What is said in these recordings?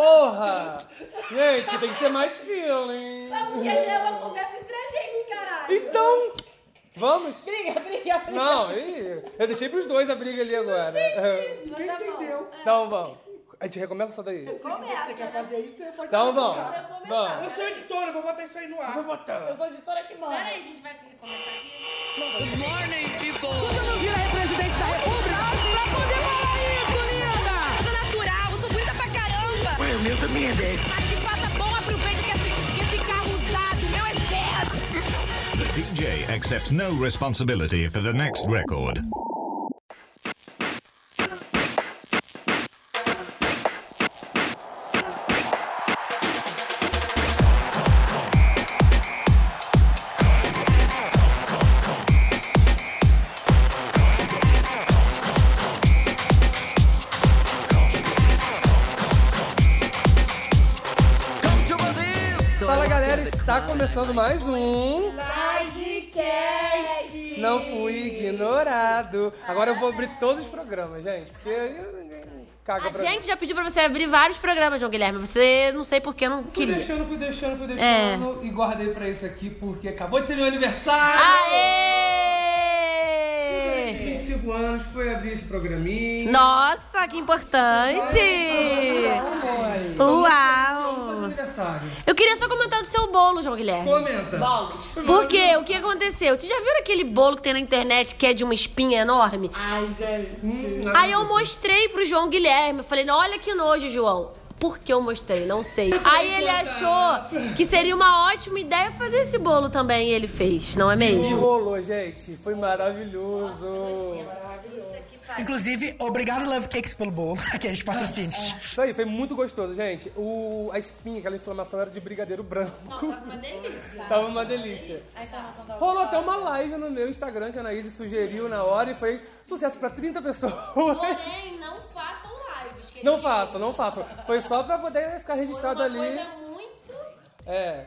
Porra! Gente, tem que ter mais feeling. Porque a gente é uma conversa entre a gente, caralho. Então, vamos? Briga, briga, briga. Não, ih, eu deixei pros dois a briga ali agora. Ninguém entendeu. Então vamos. A gente recomeça só daí. Se você quer fazer isso, você pode Então vamos. Vamos. Eu sou editora, vou botar isso aí no ar. Vou botar. Eu sou editora que manda. Pera aí, a gente vai começar aqui? Você não vira O meu também é 10. Mas que faça bom aproveito que esse, esse carro usado, meu é certo. The DJ accepts no responsibility for the next record. Começando mais um. Livecast! Não fui ignorado. Agora eu vou abrir todos os programas, gente, porque aí ninguém caga A pra gente já pediu pra você abrir vários programas, João Guilherme. Você não sei por que não Fui queria. deixando, fui deixando, fui É. deixando e guardei pra isso aqui porque acabou de ser meu aniversário. Aê! 25 anos, foi abrir esse programinha. Nossa, que importante! Uau! Eu queria só comentar do seu bolo, João Guilherme. Comenta. Por quê? O que aconteceu? Você já viu aquele bolo que tem na internet que é de uma espinha enorme? Ai, gente. Hum, Aí eu mostrei pro João Guilherme. Eu falei, olha que nojo, João. Por que eu mostrei? Não sei. Aí ele achou que seria uma ótima ideia fazer esse bolo também. E ele fez, não é E mesmo? rolou, gente. Foi maravilhoso. Inclusive, obrigado Love Cakes pelo bolo. Aqueles patrocínios. Isso aí, foi muito gostoso, gente. O, a espinha, aquela inflamação era de brigadeiro branco. Uma delícia. Tava uma delícia. Rolou até uma live no meu Instagram que a Anaís sugeriu na hora e foi sucesso pra 30 pessoas. Porém, não que Não façam, não façam. Foi só pra poder ficar registrado ali. coisa muito... É.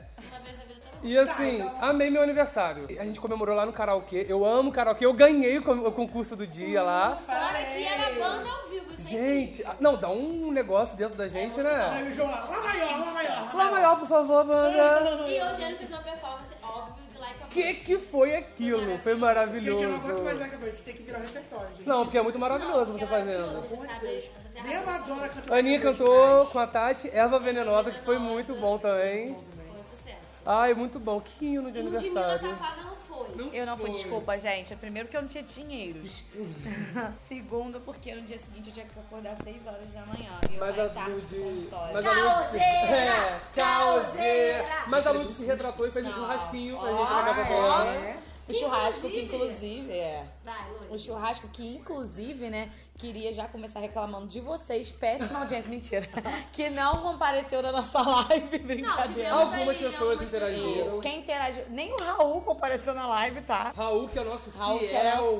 E assim, amei meu aniversário. A gente comemorou lá no karaokê. Eu amo karaokê. Eu ganhei o con- o concurso do dia lá. Fora que era banda ao vivo. Isso é Gente, ah, não, dá um negócio dentro da gente, né? Aí o João lá, lá maior, lá maior. Lá maior, por favor, banda. E hoje ele fez uma performance óbvio de like a Que que foi aquilo? Foi Gente, maravilhoso. eu não aguento mais Like a Bird, você tem que virar o repertório, gente. Não, porque é muito maravilhoso você fazendo. Nem a Madonna cantou. A Aninha cantou com a Tati, Eva Venenosa, que foi muito bom também. Ai, muito bom. Que hino de Ludmilla aniversário. Safada não foi. Eu não fui, desculpa, gente. Primeiro porque eu não tinha dinheiros. Segundo porque no dia seguinte eu tinha que acordar às 6 horas da manhã. E eu Mas a tarde do Lud. Mas a Lud. É, causeira! Mas a Lud se retratou e fez um churrasquinho pra gente na casa dela. O churrasco que inclusive é. Vai, Lu. O churrasco que, inclusive, né, queria já começar reclamando de vocês, péssima audiência, mentira, que não compareceu na nossa live, brincadeira. tivemos Algumas aí pessoas algumas interagiram. pessoas. Quem interagiu, nem o Raul compareceu na live, tá? Raul, que é nosso Raul, fiel, que é nosso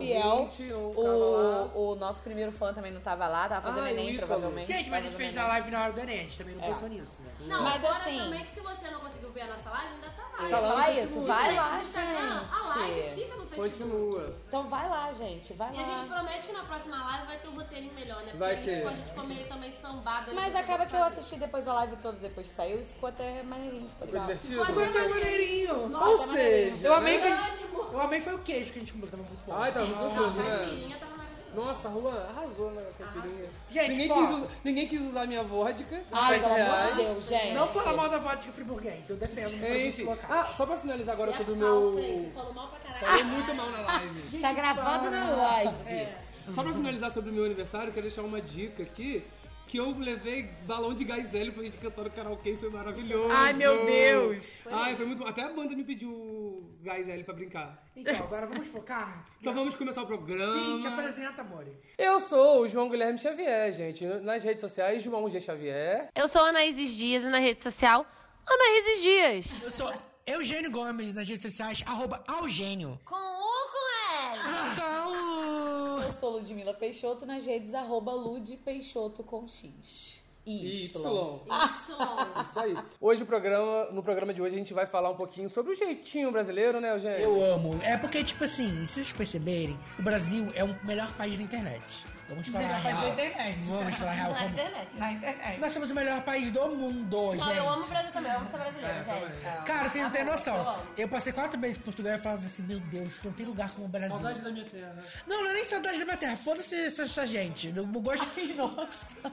fiel. lá. O, o nosso primeiro fã também não tava lá, tava fazendo Ah, o Enem, provavelmente. Gente, mas a gente fez na live na hora do Enem, a gente também não pensou nisso, né? Não, Mas fora assim- também que se você não conseguiu ver a nossa live, ainda tá lá. Enem. Fala isso, vai Gente, lá, Instagram, a live gente. fica no Facebook. Continua. Então vai lá, gente, vai E a gente lá. promete que na próxima live vai ter um roteirinho melhor, né? Porque Vai ali ter. ficou- a gente ficou meio também sambada. Mas acaba que eu assisti depois a live toda depois que saiu e ficou até maneirinho, ficou Foi legal. divertido? Ficou Foi maneirinho. Ou seja, Eu amei, né? que a gente, eu amei foi o queijo que a gente comeu, tava muito bom. Ai, tava muito gostoso, A né? caipirinha tava. Nossa, a rua arrasou na caipirinha. Gente, ninguém, quis usar, ninguém quis usar minha vodka, Ai, 7 pelo amor de reais. Deus, gente. Não fala mal da vodka friburguense, eu defendo Enfim, local. ah, só pra finalizar agora sobre o meu... Você falou mal pra caralho. Falei muito mal na live. Tá gravando na live. Só pra finalizar sobre o meu aniversário, eu quero deixar uma dica aqui. Que eu levei balão de gás hélio pra gente cantar no karaokê e foi maravilhoso. Ai, meu Deus. Ai, foi muito bom. Até a banda me pediu gás hélio pra brincar. Então, agora vamos focar? Então vamos começar o programa. Sim, te apresenta, amore. Eu sou o João Guilherme Xavier, gente. Nas redes sociais, João G. Xavier. Eu sou a Anaíses Dias e na rede social, Anaíses Dias. Eu sou Eugênio Gomes nas redes sociais, arroba Algênio. Com U ou com L? Então, Eu sou Ludmila Peixoto nas redes arroba Lud Peixoto com X. Y. Y. Y. Isso aí. Hoje o programa, no programa de hoje a gente vai falar um pouquinho sobre o jeitinho brasileiro, né, Eugênio? eu amo. É porque, tipo assim, se vocês perceberem, o Brasil é o melhor país da internet. Vamos falar Melhor país real. da internet. Vamos falar real. Na Como... internet. Na internet. Nós somos o melhor país do mundo, Não, gente. eu amo o Brasil também, eu amo ser brasileira, É, gente. também. Cara, vocês não têm Eu noção. amo. Eu passei quatro meses em Portugal e falava assim, meu Deus, não tem lugar como o Brasil. Saudade da minha terra. Não, não é nem saudade da minha terra. Foda-se essa, essa gente. Eu não gosto.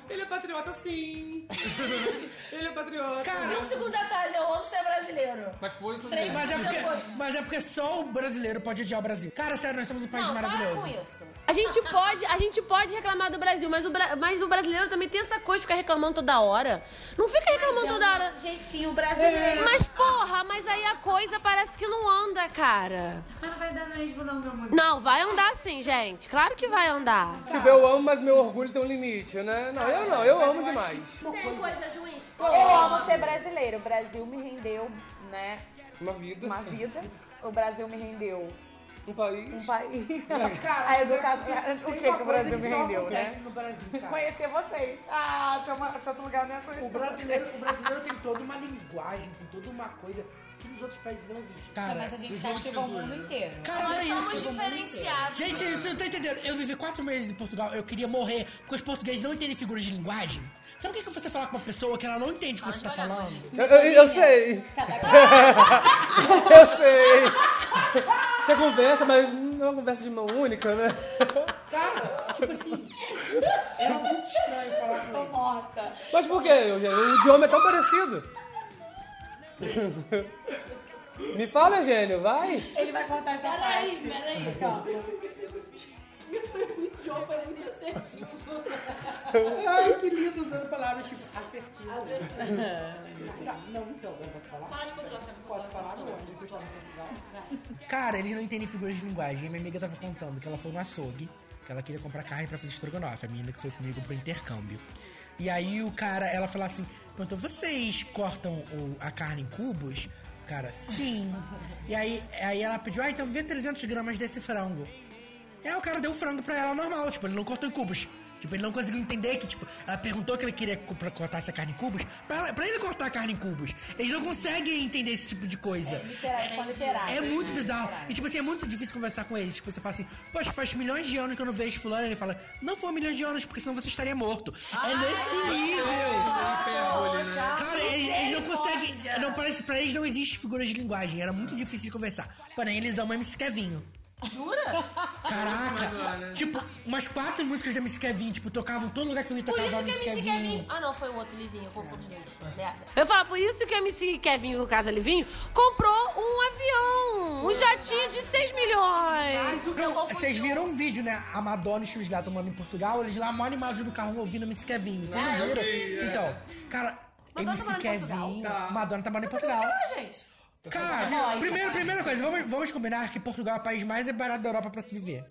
Ele é patriota sim. Ele é patriota. Cara, Um segundo atrás, eu amo ser brasileiro. Mas foi isso Três Mas é, Depois. porque, mas é porque só o brasileiro pode odiar o Brasil. Cara, sério, nós somos um país Não, para maravilhoso. com isso. A gente pode, a gente pode reclamar do Brasil, mas o, mas o brasileiro também tem essa coisa de ficar reclamando toda hora. Não fica reclamando toda hora. Jeitinho brasileiro. Mas porra, mas aí a coisa parece que não anda, cara. Mas não vai dar mesmo não, meu amor. Não, vai andar sim, gente. Claro que vai andar. Tipo, eu amo, mas meu orgulho tem um limite, né? Não, eu não, eu amo demais. Tem coisa, juiz? Eu amo ser brasileiro. O Brasil me rendeu, né, Uma vida, uma vida. O Brasil me rendeu um país. um país. A educação. O que, que o Brasil me rendeu, né? no Brasil, cara. Conhecer vocês. Ah, se, eu, outro lugar não ia conhecer. O brasileiro, o brasileiro tem toda uma linguagem, tem toda uma coisa que nos outros países não existe. Cara, Mas a gente cativa o mundo inteiro. cara, é Nós somos diferenciados. Gente, você não tá entendendo. Eu vivi quatro meses em Portugal, eu queria morrer, porque os portugueses não entendem figuras de linguagem. Sabe o que, que você fala com uma pessoa que ela não entende o que você tá falando? Eu, eu- eu sei. eu sei. Você conversa, mas não é uma conversa de mão única, né? Cara, tipo assim, era muito estranho falar com ele. Morta. Mas por que, Eugênio? O idioma é tão parecido. Me fala, Eugênio, vai. Ele vai cortar essa Peraí, parte. peraí. Foi muito João, foi muito assertivo. Ai, que lindo usando palavras tipo assertivo. Tá, não, então, eu posso falar? Fala de Portugal, você Posso falar em Portugal? Cara, eles não entendem figuras de linguagem. Minha amiga tava contando que ela foi no açougue, que ela queria comprar carne pra fazer estrogonofe. A menina que foi comigo pro intercâmbio. E aí o cara, ela falou assim, perguntou, vocês cortam o- a carne em cubos? O cara, sim. E aí, aí ela pediu, ah, então vê 300 gramas desse frango. Aí o cara deu frango pra ela normal, tipo, ele não cortou em cubos. Tipo, ele não conseguiu entender que, tipo, ela perguntou que ele queria pra cortar essa carne em cubos, pra, ela- pra ele cortar a carne em cubos. Eles não conseguem entender esse tipo de coisa. Literais, são literais. É muito bizarro. E tipo assim, é muito difícil conversar com eles. Tipo, você fala assim, poxa, faz milhões de anos que eu não vejo fulano. Ele fala, não foi milhões de anos, porque senão você estaria morto. é nesse nível. Hipérbole, né? Cara, eles, eles não conseguem. Não, parece, pra eles não existe figuras de linguagem. Era muito difícil de conversar. Porém, eles amam MC Kevinho. Jura? Caraca! Lá, né? Tipo, umas quatro músicas da MC Kevin, tipo, tocavam em todo lugar que eu ia Por tocar isso a que a MC MC Kevin. Kevin. Ah, não, foi o outro Livinho, eu confundi dois. Merda. Eu falo, por isso que a MC Kevin, no caso Livinho, comprou um avião. Um jatinho de 6 milhões. Não, vocês viram um vídeo, né? A Madonna e os filhos dela tomando em Portugal, eles lá mó animados do carro ouvindo MC Kevin. Vocês Ah, não eu viram? vi, é. Então, cara, Madonna MC tá morando em Kevin. Tá. Madonna tá morando em Portugal. Ah, gente. Cara, primeiro, primeira coisa, vamos, vamos combinar que Portugal é o país mais barato da Europa pra se viver.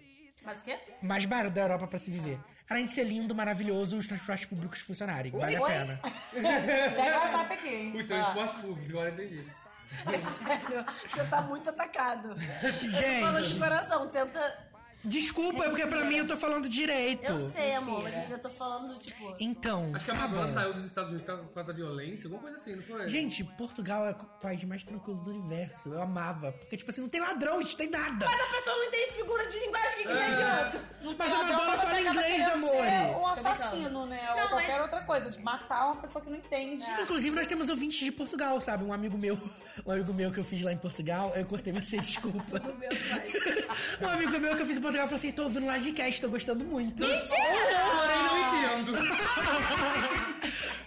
Mas o quê? Mais barato da Europa pra se viver. Além de ser lindo, maravilhoso, os transportes públicos funcionarem. Vale a Oi? pena. Pega a sapa aqui. Os transportes públicos, agora eu entendi. Você tá muito atacado. Fala de Gente, coração, tenta. Desculpa, é porque pra mim eu tô falando direito. Eu sei, amor, mas eu tô falando, tipo. Então, Acho que a tá Madonna bom. saiu dos Estados Unidos por causa da violência, alguma coisa assim, não foi? Gente, Portugal é o país mais tranquilo do universo. Eu amava. Porque, tipo assim, não tem ladrão, não tem nada. Mas a pessoa não entende figura de linguagem, o que, que adianta? Mas a Madonna fala inglês, amor. Ser um assassino, né? Não, Ou qualquer mas- outra coisa. De matar uma pessoa que não entende. Inclusive, nós temos ouvintes de Portugal, sabe? Um amigo meu, um amigo meu que eu fiz lá em Portugal, eu cortei você, desculpa. um amigo meu que eu fiz em Portugal falou assim: tô ouvindo Lagecast, tô gostando muito. Porém, não entendo.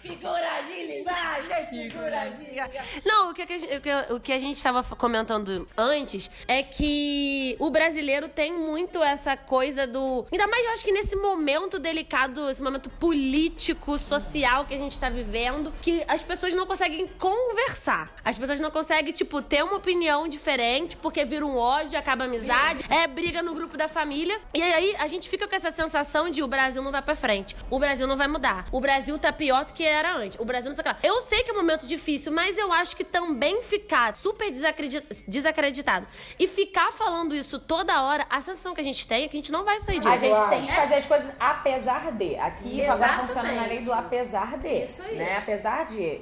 Figura de linguagem, figura de linguagem. Não, o que, a gente- o que- a gente estava comentando antes é que o brasileiro tem muito essa coisa do. Ainda mais, eu acho que nesse momento delicado, esse momento político, social que a gente tá vivendo, que as pessoas não conseguem conversar. As pessoas não conseguem, tipo, ter uma opinião diferente, porque vira um ódio, acaba a amizade, é briga no grupo da família. E aí a gente fica com essa sensação de o Brasil não vai pra frente, o Brasil não vai mudar, o Brasil tá pior do que era antes, o Brasil não sei o que lá. Eu sei que é um momento difícil, mas eu acho que também ficar super desacredi- desacreditado e ficar falando isso toda hora, a sensação que a gente tem é que a gente não vai sair disso. A gente tem que fazer as coisas apesar de. Aqui agora Exatamente. funciona na lei do apesar de. Isso aí. Né? Apesar de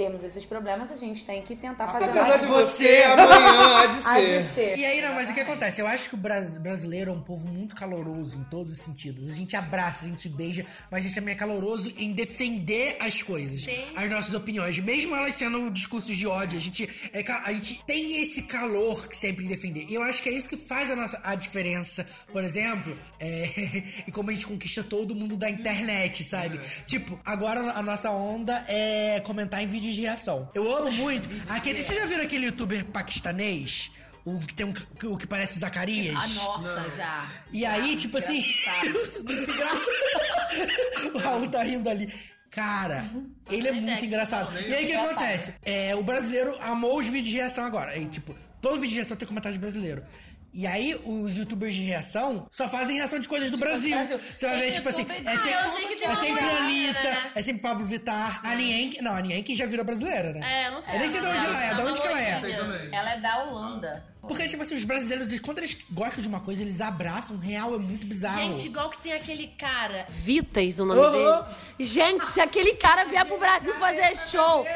temos esses problemas, a gente tem que tentar fazer Apesar mais de você, amanhã há de Há de ser. E aí, não, mas o que acontece? Eu acho que o bras- brasileiro é um povo muito caloroso em todos os sentidos. A gente abraça, a gente beija, mas a gente também é caloroso em defender as coisas, as nossas opiniões. Mesmo elas sendo discursos de ódio, a gente, é a gente tem esse calor que sempre em defender. E eu acho que é isso que faz a, nossa, a diferença, por exemplo, é, e como a gente conquista todo mundo da internet, sabe? Tipo, agora a nossa onda é comentar em vídeos de reação. Eu amo muito. Aquele, vocês já viram aquele youtuber paquistanês? O que tem um, o que parece Zacarias? Ah, nossa, já. E aí, tipo assim. o Raul tá rindo ali. Cara, ele é muito engraçado. E aí o que acontece? É, o brasileiro amou os vídeos de reação agora. E, tipo, todo vídeo de reação tem comentário de brasileiro. E aí, os youtubers de reação só fazem reação de coisas do Brasil. Você vai ver, tipo assim, é sempre, Ah, eu sei que tem é sempre Anitta, né? é sempre Pablo Vittar, a Nienke. Não, a Nienke já virou brasileira, né? É, eu não sei. Eu nem sei de onde ela é, de onde que ela é. Sei também. Ela é da Holanda. Porque, tipo assim, os brasileiros, quando eles gostam de uma coisa, eles abraçam. Real é muito bizarro. Gente, igual que tem aquele cara. Vitas, o nome Aham. dele. Gente, se aquele cara vier pro Brasil fazer show.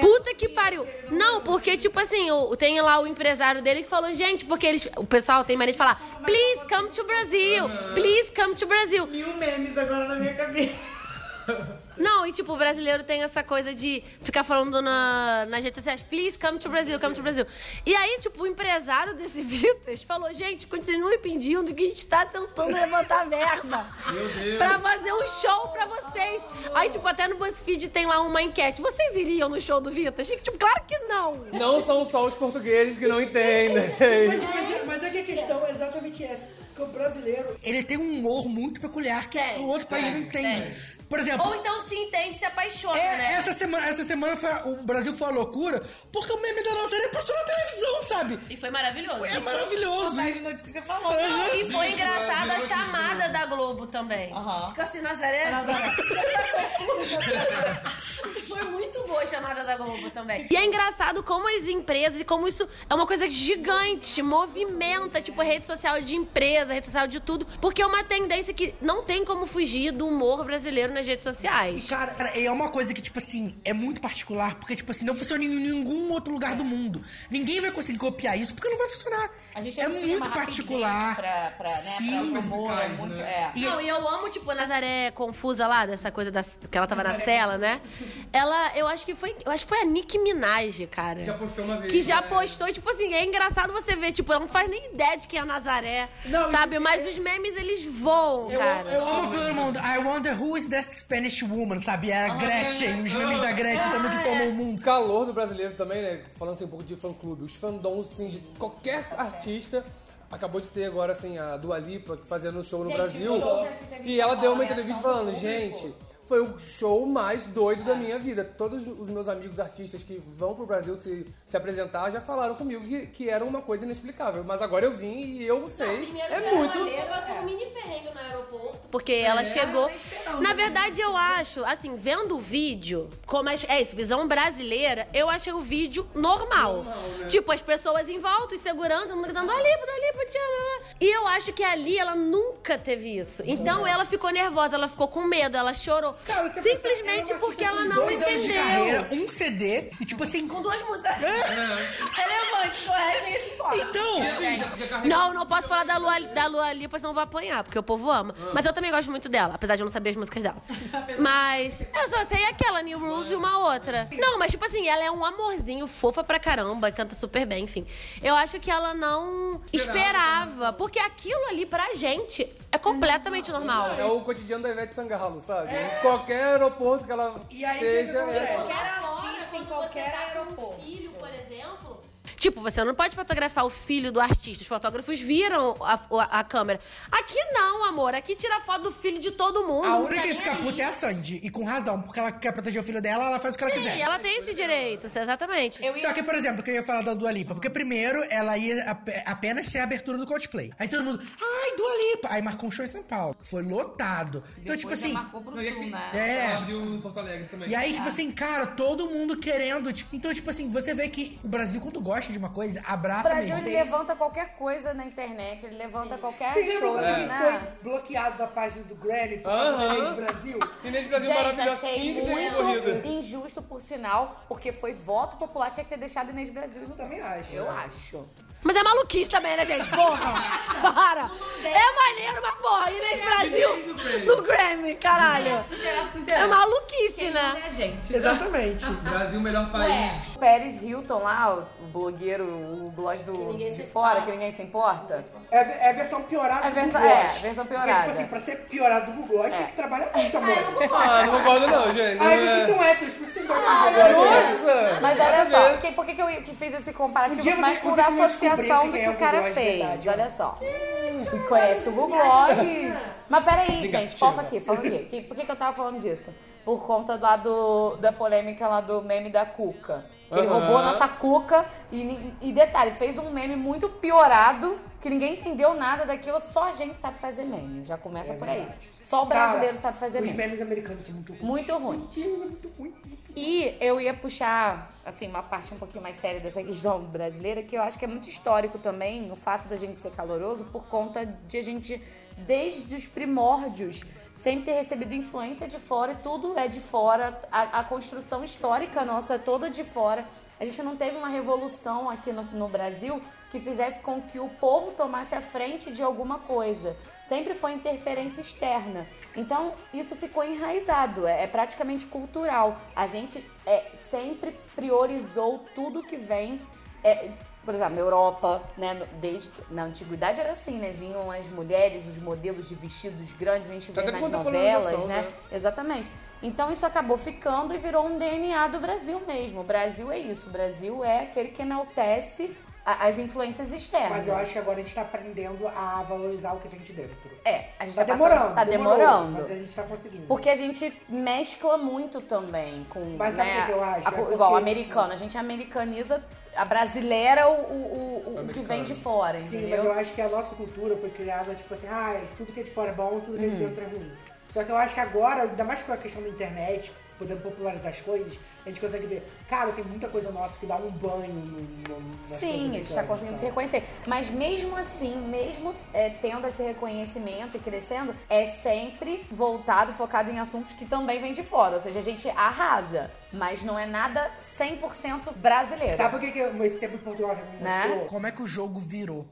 Puta que pariu. Não, porque, tipo assim, o, tem lá o empresário dele que falou, gente, porque eles. O pessoal tem mania de falar, please come to Brasil. Please come to Brasil. Mil memes agora na minha cabeça. Não, e tipo, o brasileiro tem essa coisa de ficar falando na, nas redes sociais, please come to Brasil, come to Brasil. E aí, tipo, o empresário desse Vitas falou, gente, continue pedindo que a gente tá tentando levantar verba pra fazer um show pra vocês. Aí, tipo, até no BuzzFeed tem lá uma enquete, vocês iriam no show do Vitas? Gente, tipo, claro que não. Não são só os portugueses que não entendem. Mas, mas é que a questão é exatamente essa. Que o brasileiro, ele tem um humor muito peculiar que Tem, o outro país não entende. tem. Por exemplo, Ou então se entende, se apaixona, é, né? essa semana, essa semana foi, o Brasil foi uma loucura porque o meme da Nazaré passou na televisão, sabe? E foi maravilhoso. É maravilhoso. de notícia falou. Não, e foi engraçada a chamada da Globo também. Aham. Fica assim, Nazaré. Foi muito boa a chamada da Globo também. E é engraçado como as empresas e como isso é uma coisa gigante, movimenta, tipo, rede social de empresa, rede social de tudo, porque é uma tendência que não tem como fugir do humor brasileiro nas redes sociais. Cara, cara, é uma coisa que, tipo assim, é muito particular, porque, tipo assim, não funciona em nenhum outro lugar do mundo. Ninguém vai conseguir copiar isso porque não vai funcionar. A gente é muito particular. Pra, pra, né, Sim. pra humor, é muito, é. E- Não, e eu amo, tipo, a Nazaré confusa lá, dessa coisa da, que ela tava na cela, né? Ela, eu acho que foi. Eu acho que foi a Nicki Minaj, cara. Já postou uma vez, Que já né? postou, e, tipo assim, é engraçado você ver, tipo, ela não faz nem ideia de quem é a Nazaré. Não, sabe? Mas os memes, eles voam, cara. Eu amo todo mundo. I wonder who is that Spanish woman, sabe? É a Gretchen, os memes da Gretchen também que tomam o mundo. calor do brasileiro também, né? Falando assim um pouco de fã-clube. Os fandoms, assim, de qualquer artista. Acabou de ter agora, assim, a Dua Lipa fazendo um show no Brasil. E ela deu uma entrevista falando, gente, foi o show mais doido da minha vida. Todos os meus amigos artistas que vão pro Brasil se, se apresentar já falaram comigo que, que era uma coisa inexplicável. Mas agora eu vim e eu sei. é muito. passou um mini perrengue no aeroporto. Porque ela chegou. Na verdade, eu acho, assim, vendo o vídeo, como é, é isso, visão brasileira, eu achei o vídeo normal. Tipo, as pessoas em volta, os segurança, mundo gritando, Alipa, te amo. E eu acho que ali ela nunca teve isso. Então ela ficou nervosa, ela ficou com medo, ela chorou. Cara, você Simplesmente porque ela não dois anos de entendeu. carreira, um CD, e tipo assim. Com duas músicas. Relevante, correto, ninguém se importa. Então, Não, não posso falar da Lua, da Lua Lipa, senão vou apanhar, porque o povo ama. Mas eu também gosto muito dela, apesar de eu não saber as músicas dela. Mas eu só sei aquela, New Rules e uma outra. Não, mas tipo assim, ela é um amorzinho, fofa pra caramba, canta super bem, enfim. Eu acho que ela não esperava, porque aquilo ali pra gente é completamente normal. É o cotidiano da Ivete Sangalo, sabe? Em qualquer aeroporto que ela E aí, que que esteja. acontece? é- Qualquer artista em qualquer aeroporto. filho, por exemplo. Tipo, você não pode fotografar o filho do artista. Os fotógrafos viram a, a- a câmera. Aqui não, amor. Aqui tira foto do filho de todo mundo. a única tá que fica aí. puta é a Sandy. E com razão, porque ela quer proteger o filho dela, ela faz o que ela Sim, quiser. ela tem esse direito, exatamente. Só que, por exemplo, que eu ia falar da Dua Lipa, porque primeiro ela ia ap- apenas ser a abertura do Coldplay. Aí todo mundo, ai, Dua Lipa! Aí marcou um show em São Paulo. Foi lotado. Então, tipo Depois assim. marcou pro sul, né? É. Ela Porto Alegre também. E aí, tipo assim, cara, todo mundo querendo. tipo, então, tipo assim, você vê que o Brasil, quando gosta gosta de uma coisa, O abraça Brasil mesmo. ele levanta qualquer coisa na internet, ele levanta qualquer Você lembra show, quando a gente né? foi bloqueado da página do Grammy por causa da Aham. Inês Brasil? Inês Brasil maravilhosa, achei muito injusto, por sinal, porque foi voto popular, tinha que ter deixado Inês Brasil. Eu também acho. Eu acho. Mas é maluquice também, né, gente? Porra! Para! É maneiro, mas porra, Inês Brasil no Grammy, caralho. É maluquice, né? É, gente. Exatamente. Brasil, melhor país. O Pérez Hilton lá, o blogueiro, o blog do, de fora, que ninguém se importa. É, é a versão piorada É do versão- Google é, versão Porque, piorada. tipo assim, pra ser piorado do Google Gloss, tem que trabalhar muito, amor. Ah, não concordo não, gente. Ai, Não é- vocês são héteros, por isso vocês gostam do Google. Nossa! Mas olha só, por que, eu que fiz esse comparativo? mais vocês por podiam associação descobrir do que o cara fez. verdade, olha só. Conhece o Google Gloss. Mas peraí, gente, Negativa. foca aqui, foca aqui. Que- Por que, que eu tava falando disso? Por conta lá do, da polêmica lá do meme da Cuca. Que ele roubou a nossa Cuca e, e detalhe, fez um meme muito piorado, que ninguém entendeu nada daquilo, só a gente sabe fazer meme. Já começa por aí. Só o brasileiro Cara, sabe fazer Os meme. memes americanos são muito ruins. Muito ruins. Muito ruim. E eu ia puxar, assim, uma parte um pouquinho mais séria dessa questão brasileira, que eu acho que é muito histórico também, o fato da gente ser caloroso, por conta de a gente, desde os primórdios, sempre ter recebido influência de fora, e tudo é de fora, a, a construção histórica nossa é toda de fora. A gente não teve uma revolução aqui no, no Brasil que fizesse com que o povo tomasse a frente de alguma coisa. Sempre foi interferência externa. Então, isso ficou enraizado, é, é praticamente cultural. A gente é, sempre priorizou tudo que vem. é, por exemplo, na Europa, né, desde na antiguidade era assim, né? Vinham as mulheres, os modelos de vestidos grandes, a gente vê Até nas novelas, né? né? Exatamente. Então isso acabou ficando e virou um DNA do Brasil mesmo. O Brasil é isso. O Brasil é aquele que enaltece as influências externas. Mas eu acho que agora a gente tá aprendendo a valorizar o que vem de dentro. É, a gente Tá tá, demorando. passando- tá demorou, demorando. Mas a gente tá conseguindo. Porque a gente mescla muito também com. Mas sabe né, o que eu acho? a- É porque- Igual americano. A gente americaniza a brasileira o, o, o- o que vem de fora, Sim, entendeu? mas eu acho que a nossa cultura foi criada, tipo assim, ah, tudo que é de fora é bom, tudo que é Uhum. de dentro é ruim. Só que eu acho que agora, ainda mais com a questão da internet, podendo popularizar as coisas, a gente consegue ver, cara, tem muita coisa nossa que dá um banho no, no, Sim, a gente está conseguindo se sabe? reconhecer. Mas mesmo assim, mesmo é, tendo esse reconhecimento e crescendo, é sempre voltado, focado em assuntos que também vêm de fora. Ou seja, a gente arrasa, mas não é nada 100% brasileiro. Sabe por que, que esse tempo em Portugal Né? mostrou? Como é que o jogo virou?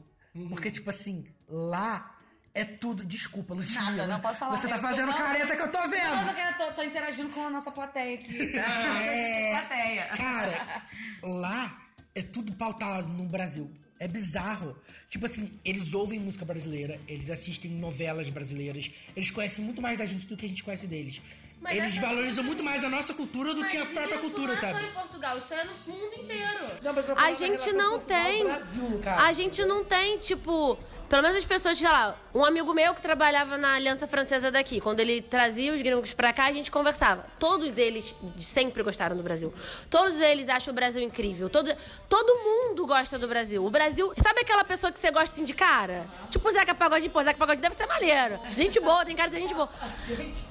Porque, tipo assim, lá é tudo. Desculpa, Ludmilla. Nada, não pode falar. Você tá fazendo tô- careta que eu tô vendo. eu tô, tô interagindo com a nossa plateia aqui. É. plateia. Cara, lá é tudo pautado no Brasil. É bizarro. Tipo assim, eles ouvem música brasileira, eles assistem novelas brasileiras, eles conhecem muito mais da gente do que a gente conhece deles. Mas eles valorizam muito mais a nossa cultura do Mas que a própria isso cultura, não é sabe? só em Portugal, isso é no mundo inteiro. Não, mas eu tô A gente não Portugal tem. Brasil. A gente não tem, tipo. Pelo menos as pessoas, sei lá, um amigo meu que trabalhava na Aliança Francesa daqui, quando ele trazia os gringos pra cá, a gente conversava. Todos eles sempre gostaram do Brasil. Todos eles acham o Brasil incrível. Todo, todo mundo gosta do Brasil. O Brasil. Sabe aquela pessoa que você gosta assim de cara? Tipo o Zeca Pagodinho, pô, Zeca Pagodinho deve ser maneiro. Gente boa, tem cara de gente boa.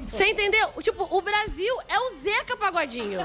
Você entendeu? Tipo, o Brasil é o Zeca Pagodinho.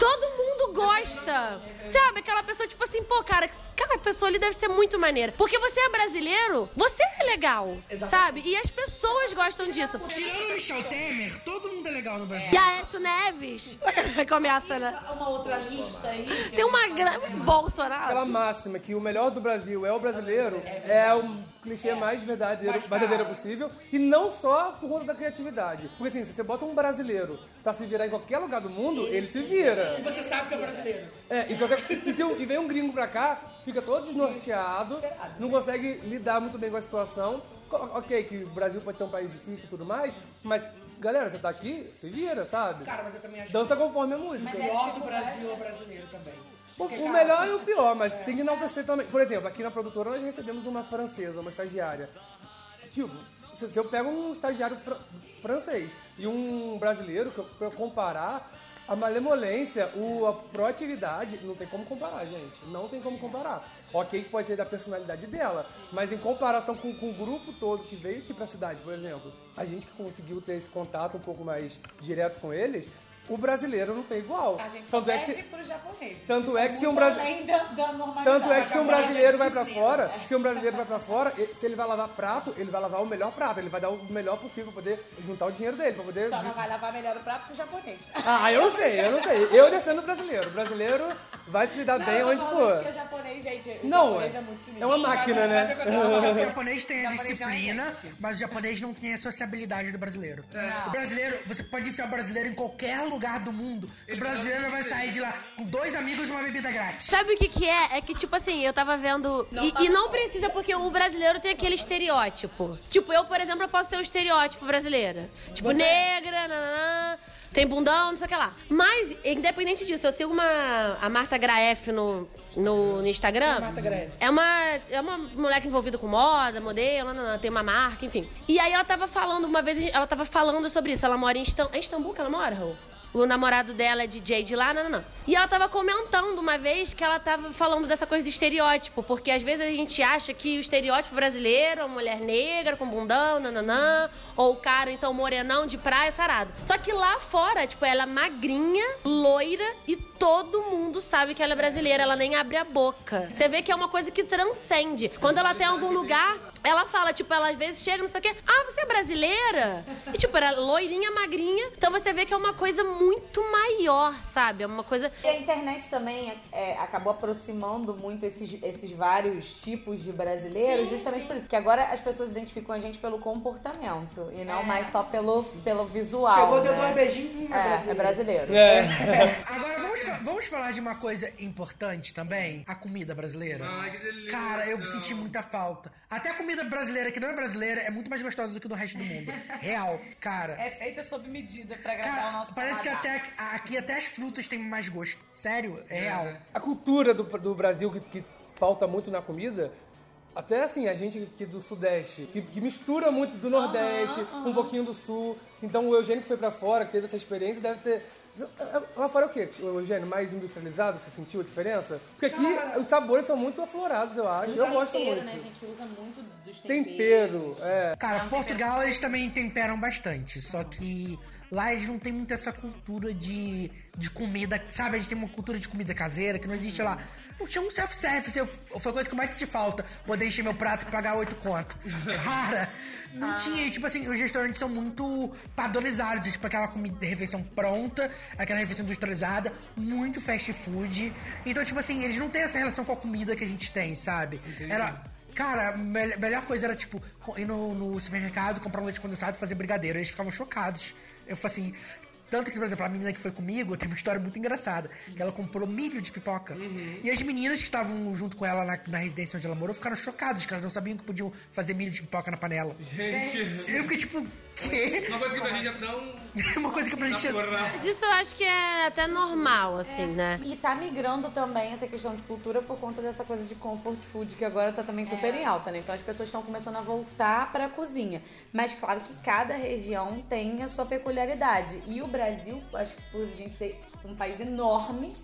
Todo mundo gosta. Sabe? Aquela pessoa, tipo assim, pô, cara, cara, a pessoa ali deve ser muito maneira. Porque você é brasileiro, você é legal. Sabe? E as pessoas gostam disso. Tirando o Michel Temer, todo mundo é legal no Brasil. E a Aécio Neves começa, né? Uma outra lista aí. Tem uma grande. Bolsonaro. Aquela máxima que o melhor do Brasil é o brasileiro é o clichê mais verdadeiro, verdadeiro possível. E não só por conta da criatividade. Porque assim, se você bota um brasileiro pra se virar em qualquer lugar do mundo, ele se vira. Você sabe que é brasileiro. É, e, se você- e se e vem um gringo pra cá, fica todo desnorteado, não consegue lidar muito bem com a situação. Ok, que o Brasil pode ser um país difícil e tudo mais, mas, galera, você tá aqui, se vira, sabe? Cara, mas eu também acho Dança conforme a música. que o pior do Brasil é o brasileiro também. O, Porque, o cara, melhor e o pior, mas tem que enaltecer também. Por exemplo, aqui na produtora nós recebemos uma francesa, uma estagiária. Tipo, se, eu pego um estagiário fran- francês e um brasileiro, que eu- pra eu comparar, a malemolência, o, a proatividade, não tem como comparar, gente. Não tem como comparar. Ok, pode ser da personalidade dela, mas em comparação com, com o grupo todo que veio aqui pra cidade, por exemplo, a gente que conseguiu ter esse contato um pouco mais direto com eles, o brasileiro não tem igual. A gente tanto é pede que, se- pro japonês. tanto é que se um brasileiro tanto é que se um brasileiro vai pra disciplina. fora, se um brasileiro vai pra fora, se ele vai lavar prato, ele vai lavar o melhor prato, ele vai dar o melhor possível pra poder juntar o dinheiro dele, pra poder Só não vai lavar melhor o prato que o japonês. Ah, eu não sei, eu não sei. Eu defendo o brasileiro. O brasileiro vai se dar Não, bem onde for. Porque o japonês, gente, o Não, japonês é- é, muito É sinistro. uma máquina, né? O japonês tem a não é disciplina, mas o japonês não tem a sociabilidade do brasileiro. O brasileiro, você pode enfiar o brasileiro em qualquer lugar do mundo. O brasileiro vai sair de lá com dois amigos e uma bebida grátis. Sabe o que que é? É que, tipo assim, eu tava vendo... e, e não precisa, porque o brasileiro tem aquele estereótipo. Tipo, eu, por exemplo, eu posso ser o estereótipo brasileira. Tipo, negra, nananã, tem bundão, não sei o que lá. Mas, independente disso, eu sigo uma, a Marta Graef no, no, no Instagram. Marta Graef? É uma, é uma moleque envolvida com moda, modelo, nananã, tem uma marca, enfim. E aí ela tava falando, uma vez ela tava falando sobre isso. Ela mora em Istambul. É em Istambul que ela mora, Raul? O namorado dela é DJ de lá, não, não, não. E ela tava comentando uma vez que ela tava falando dessa coisa de estereótipo, porque às vezes a gente acha que o estereótipo brasileiro é uma mulher negra com bundão, nananã, ou o cara, então, morenão de praia, sarado. Só que lá fora, tipo, ela é magrinha, loira e todo mundo sabe que ela é brasileira, ela nem abre a boca. Você vê que é uma coisa que transcende. Quando ela tem algum lugar, ela fala, tipo, ela às vezes chega, não sei o quê, ah, você é brasileira? E, tipo, era loirinha, magrinha. Então você vê que é uma coisa muito maior, sabe? É uma coisa. E a internet também é, acabou aproximando muito esses, esses vários tipos de brasileiros, Sim, justamente sim. por isso. Que agora as pessoas identificam a gente pelo comportamento e não É. mais só pelo, pelo visual. Chegou, deu né? dois beijinhos, hum, É, é brasileiro. É. Agora, vamos, vamos falar de uma coisa importante também? A comida brasileira. Cara, eu senti muita falta. Até a comida brasileira, que não é brasileira, é muito mais gostosa do que do resto do mundo. Real, cara. É feita sob medida pra agradar o Cara, nosso parece que paladar. até, aqui até as frutas têm mais gosto. Sério, é real. A cultura do, do Brasil que, que falta muito na comida, até assim, a gente aqui do Sudeste, que, que mistura muito do Nordeste, um pouquinho do Sul. Então o Eugênio que foi pra fora, que teve essa experiência, deve ter. Lá fora é o quê, o Eugênio? Mais industrializado, que você sentiu a diferença? Porque aqui os sabores são muito aflorados, eu acho. Eu gosto Tempero, muito. né? A gente usa muito dos Tempero, é. Cara, um Portugal eles também temperam bastante, só que lá eles não tem muito essa cultura de, de comida, sabe? A gente tem uma cultura de comida caseira que não existe lá. Não tinha um self-service, foi a coisa que mais senti falta, poder encher meu prato e pagar oito conto. Cara, não tinha, e, tipo assim, os restaurantes são muito padronizados, tipo aquela comida, refeição pronta, aquela refeição industrializada, muito fast food. Então, tipo assim, eles não têm essa relação com a comida que a gente tem, sabe? Era, Cara, a mel- melhor coisa era, tipo, ir no, no supermercado, comprar um leite condensado e fazer brigadeiro. Eles ficavam chocados. Eu falei assim. Tanto que, por exemplo, a menina que foi comigo tem uma história muito engraçada. Que ela comprou milho de pipoca. E as meninas que estavam junto com ela na, na residência onde ela morou ficaram chocadas, que elas não sabiam que podiam fazer milho de pipoca na panela. Gente, E eu fiquei tipo, quê? uma coisa que pra gente é tão. Uma coisa que pra gente. Mas isso eu acho que é até normal, assim, né? E tá migrando também essa questão de cultura por conta dessa coisa de comfort food, que agora tá também super em alta, né? Então as pessoas estão começando a voltar pra cozinha. Mas claro que cada região tem a sua peculiaridade. E o Brasil, acho que por a gente ser um país enorme,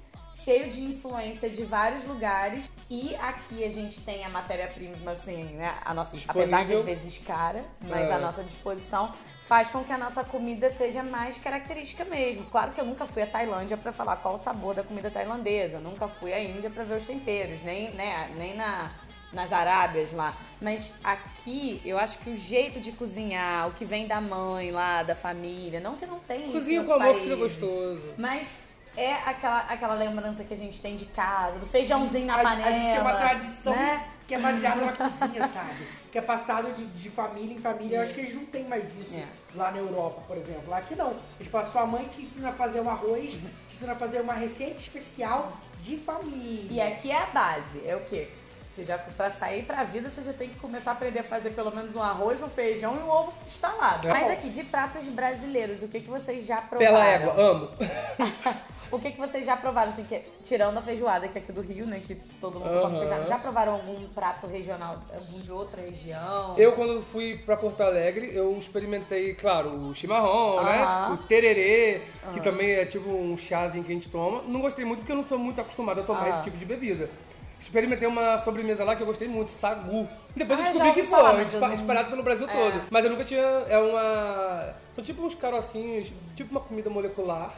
cheio de influência de vários lugares. E aqui a gente tem a matéria-prima, assim, né? A nossa, apesar de às vezes cara, mas É. a nossa disposição faz com que a nossa comida seja mais característica mesmo. Claro que eu nunca fui à Tailândia pra falar qual o sabor da comida tailandesa, nunca fui à Índia pra ver os temperos, nem, né, nem na, nas Arábias lá. Mas aqui, eu acho que o jeito de cozinhar, o que vem da mãe lá, da família, não que não tenha isso Cozinha com amor que fica gostoso. Mas é aquela, aquela lembrança que a gente tem de casa, do feijãozinho na a, panela. a gente tem uma tradição né? que é baseada na cozinha, sabe? Que é passado de, de família em família. Eu acho que eles não têm mais isso É. lá na Europa, por exemplo. Lá aqui não. Tipo, a sua mãe te ensina a fazer um arroz, te ensina a fazer uma receita especial de família. E aqui é a base, é o quê? Você já, pra sair pra vida, você já tem que começar a aprender a fazer pelo menos um arroz, um feijão e um ovo instalado. É. Mas aqui, de pratos brasileiros, o que, que vocês já provaram? Pela égua, amo. o que, que vocês já provaram, assim, que, tirando a feijoada, que é aqui do Rio, né, que todo mundo come Aham. feijoada, já provaram algum prato regional, algum de outra região? Eu, quando fui pra Porto Alegre, eu experimentei, claro, o chimarrão, né? Aham. O tererê, que também é tipo um chazinho que a gente toma. Não gostei muito porque eu não sou muito acostumado a tomar esse tipo de bebida. Experimentei uma sobremesa lá que eu gostei muito, sagu. Depois eu Ah, descobri já que foi, eu não- espalhado pelo Brasil É. todo. Mas eu nunca tinha. É uma. São tipo uns carocinhos, tipo uma comida molecular.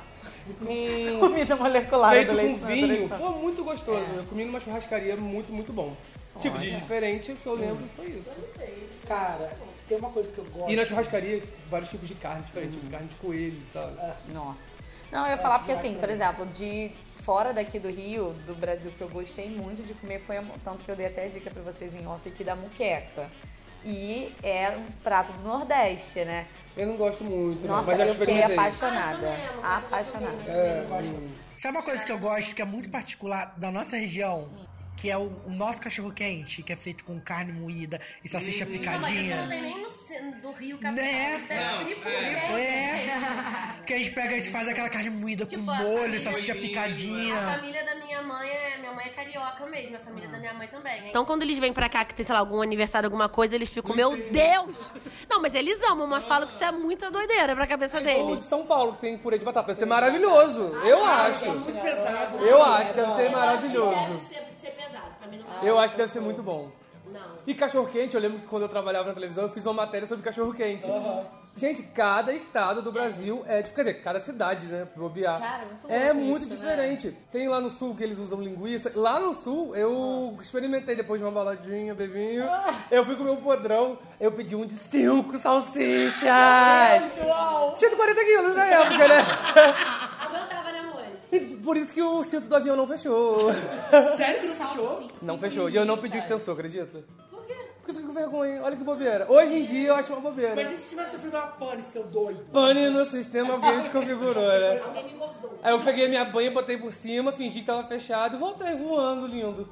Com. Comida molecular Feito do com vinho. Pô, muito gostoso. Eu comi numa churrascaria muito, muito bom. Tipo de diferente, o que eu lembro foi isso. Cara, se tem uma coisa que eu gosto. E na churrascaria, vários tipos de carne diferentes. Carne de coelho, sabe? Nossa. Não, eu ia falar porque assim, por exemplo, de fora daqui do Rio, do Brasil, que eu gostei muito de comer foi a, tanto que eu dei até a dica pra vocês em off aqui da muqueca. E é um prato do Nordeste, né? Eu não gosto muito, não, Nossa, mas já eu fiquei apaixonada. apaixonada. É, hum. Sabe uma coisa que eu gosto, que é muito particular da nossa região? Que é o, o nosso cachorro quente, que é feito com carne moída e salsicha Não, mas isso picadinha. não tem nem no, do Rio capital. Né? Isso é frio por dentro. É. Que a gente pega, a gente faz aquela carne moída Tipo, com a molho, família- salsicha A picadinha. família da minha mãe é. Minha mãe é carioca mesmo, a família da minha mãe também. Então, quando eles vêm pra cá, que tem, sei lá, algum aniversário, alguma coisa, eles ficam, meu Deus! Não, mas eles amam, mas falam que isso é muita doideira pra cabeça O deles. de São Paulo, que tem purê de batata, deve ser maravilhoso. Eu acho. Eu acho que deve ser maravilhoso. Deve ser, ser pesado, pra mim não Eu acho que deve ser muito bom. Não. E cachorro quente, eu lembro que quando eu trabalhava na televisão, eu fiz uma matéria sobre cachorro quente. Gente, cada estado do Brasil é, tipo, quer dizer, cada cidade, né, bobear. Cara, muito é muito isso, diferente. Tem lá no sul que eles usam linguiça. Lá no sul, eu experimentei depois de uma baladinha, bebinho. Eu fui comer um podrão, eu pedi um de cinco salsichas. 140 quilos na época, né? E Por isso que o cinto do avião não fechou. Sério que não fechou? Não fechou. E eu não pedi o extensor, acredita? Por quê? Porque eu fiquei com vergonha. Olha que bobeira. Hoje em dia eu acho uma bobeira. Mas e se tivesse sofrido uma pane, seu doido? Pane no sistema, alguém desconfigurou, né? Alguém me engordou. Aí eu peguei minha banha, botei por cima, fingi que tava fechado e voltei voando, lindo.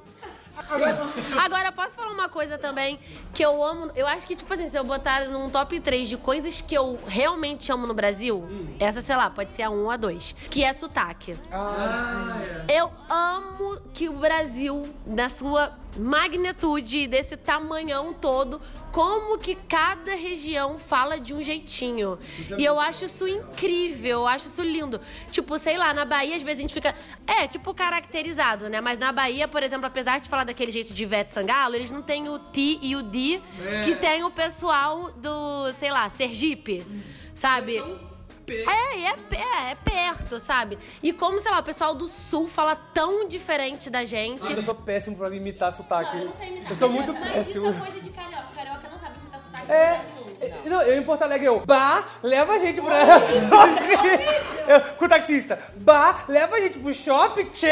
Agora, posso falar uma coisa também que eu amo? Eu acho que, tipo assim, se eu botar num top 3 de coisas que eu realmente amo no Brasil, essa, sei lá, pode ser a 1 ou a 2, que é sotaque. Eu amo que o Brasil, na sua magnitude, desse tamanhão todo, como que cada região fala de um jeitinho. E eu acho isso incrível, eu acho isso lindo. Tipo, sei lá, na Bahia, às vezes a gente fica. É, tipo, caracterizado, né? Mas na Bahia, por exemplo, apesar de falar daquele jeito de Ivete Sangalo, eles não têm o ti e o di que tem o pessoal do, sei lá, Sergipe. Sabe? É, e é, é, é perto, sabe? E como, sei lá, o pessoal do sul fala tão diferente da gente. Mas eu sou péssimo pra imitar sotaque. Não, eu não sei imitar. Eu sou mas muito é- mas péssimo. isso é coisa de carioca. Carioca não sabe imitar sotaque de É. nenhum. Não, eu em Porto Alegre, eu, bah, leva a gente pra. Eu, com o taxista, bah, leva a gente pro shopping, tchê.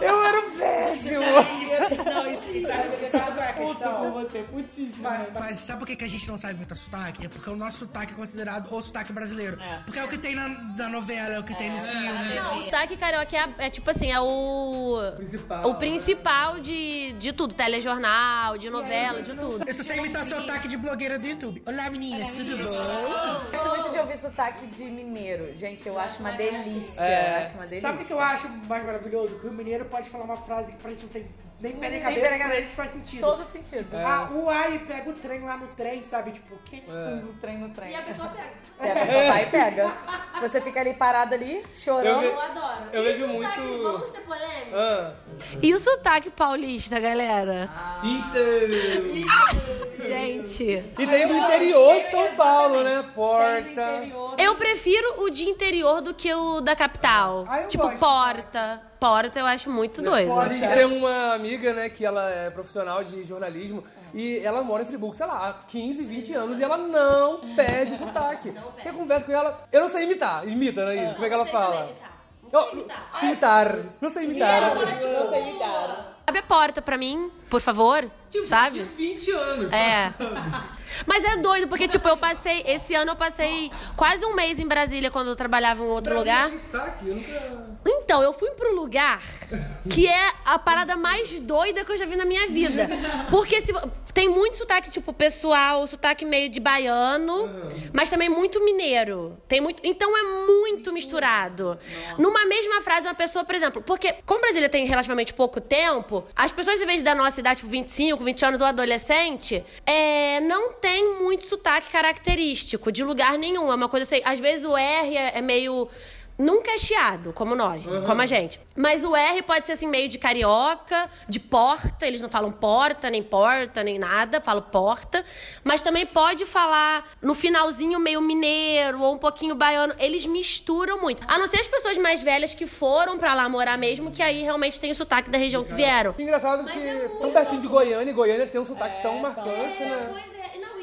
Eu era péssimo. Não, isso, isso é, sabe é a questão? você, putíssimo. Mas, mas sabe por que, que a gente não sabe muito sotaque? É porque o nosso sotaque é considerado o sotaque brasileiro. Porque é o que tem na, na novela, é o que tem no filme. Não, o sotaque carioca é, é tipo assim, é o. Principal. O principal de, de tudo. Telejornal, de novela, de tudo. Eu só sei imitar sotaque de blogueira do YouTube. Olá meninas, tudo bom? Gosto muito de ouvir sotaque de mineiro. Gente, eu acho uma delícia. É. Acho uma delícia. Sabe o que que eu acho mais maravilhoso? Que o mineiro pode falar uma frase que pra gente não tem nem pé nem cabeça, nem pra cabeça. faz sentido. Todo sentido. Ah, o ai pega o trem lá no trem, sabe? Tipo, o quê? No trem, no trem. E a pessoa pega. E a pessoa vai e pega. Você fica ali parado ali, chorando. Eu Eu adoro. Eu e vejo sotaque, muito- vamos ser polêmicos? Ah. E o sotaque paulista, galera? Então. Gente. E tem do interior de São Paulo, né? Porta. Eu prefiro o de interior do que o da capital. Ah, eu tipo, gosto. porta. Porta eu acho muito doido. A gente tem uma amiga, né, que ela é profissional de jornalismo e ela mora em Friburgo, sei lá, há 15, 20 anos e ela não perde o sotaque. Você conversa com ela, eu não sei imitar, imita, não é isso? Como é que ela fala? Oh, imitar. Não sei imitar. Abre a porta pra mim, por favor. sabe? 20 anos. É. Mas é doido, porque, tipo, eu passei. Esse ano eu passei quase um mês em Brasília quando eu trabalhava em outro lugar. Sotaque, eu nunca... Então, eu fui pro lugar que é a parada mais doida que eu já vi na minha vida. Porque se, tem muito sotaque, tipo, pessoal, sotaque meio de baiano, mas também muito mineiro. Tem muito, então é muito misturado. Numa mesma frase, uma pessoa, por exemplo, porque como Brasília tem relativamente pouco tempo, as pessoas, em vez da nossa idade, tipo 25, 20 anos ou adolescente, é, não tem muito sotaque característico de lugar nenhum. É uma coisa assim, às vezes o R é, é meio nunca é chiado, como nós, como a gente. Mas o R pode ser assim, meio de carioca, de porta, eles não falam porta, nem porta, nem nada, falam porta. Mas também pode falar no finalzinho meio mineiro ou um pouquinho baiano. Eles misturam muito. A não ser as pessoas mais velhas que foram pra lá morar mesmo, que aí realmente tem o sotaque da região que vieram. Engraçado que tão pertinho de Goiânia, e Goiânia tem um sotaque tão marcante, né? Pois é, e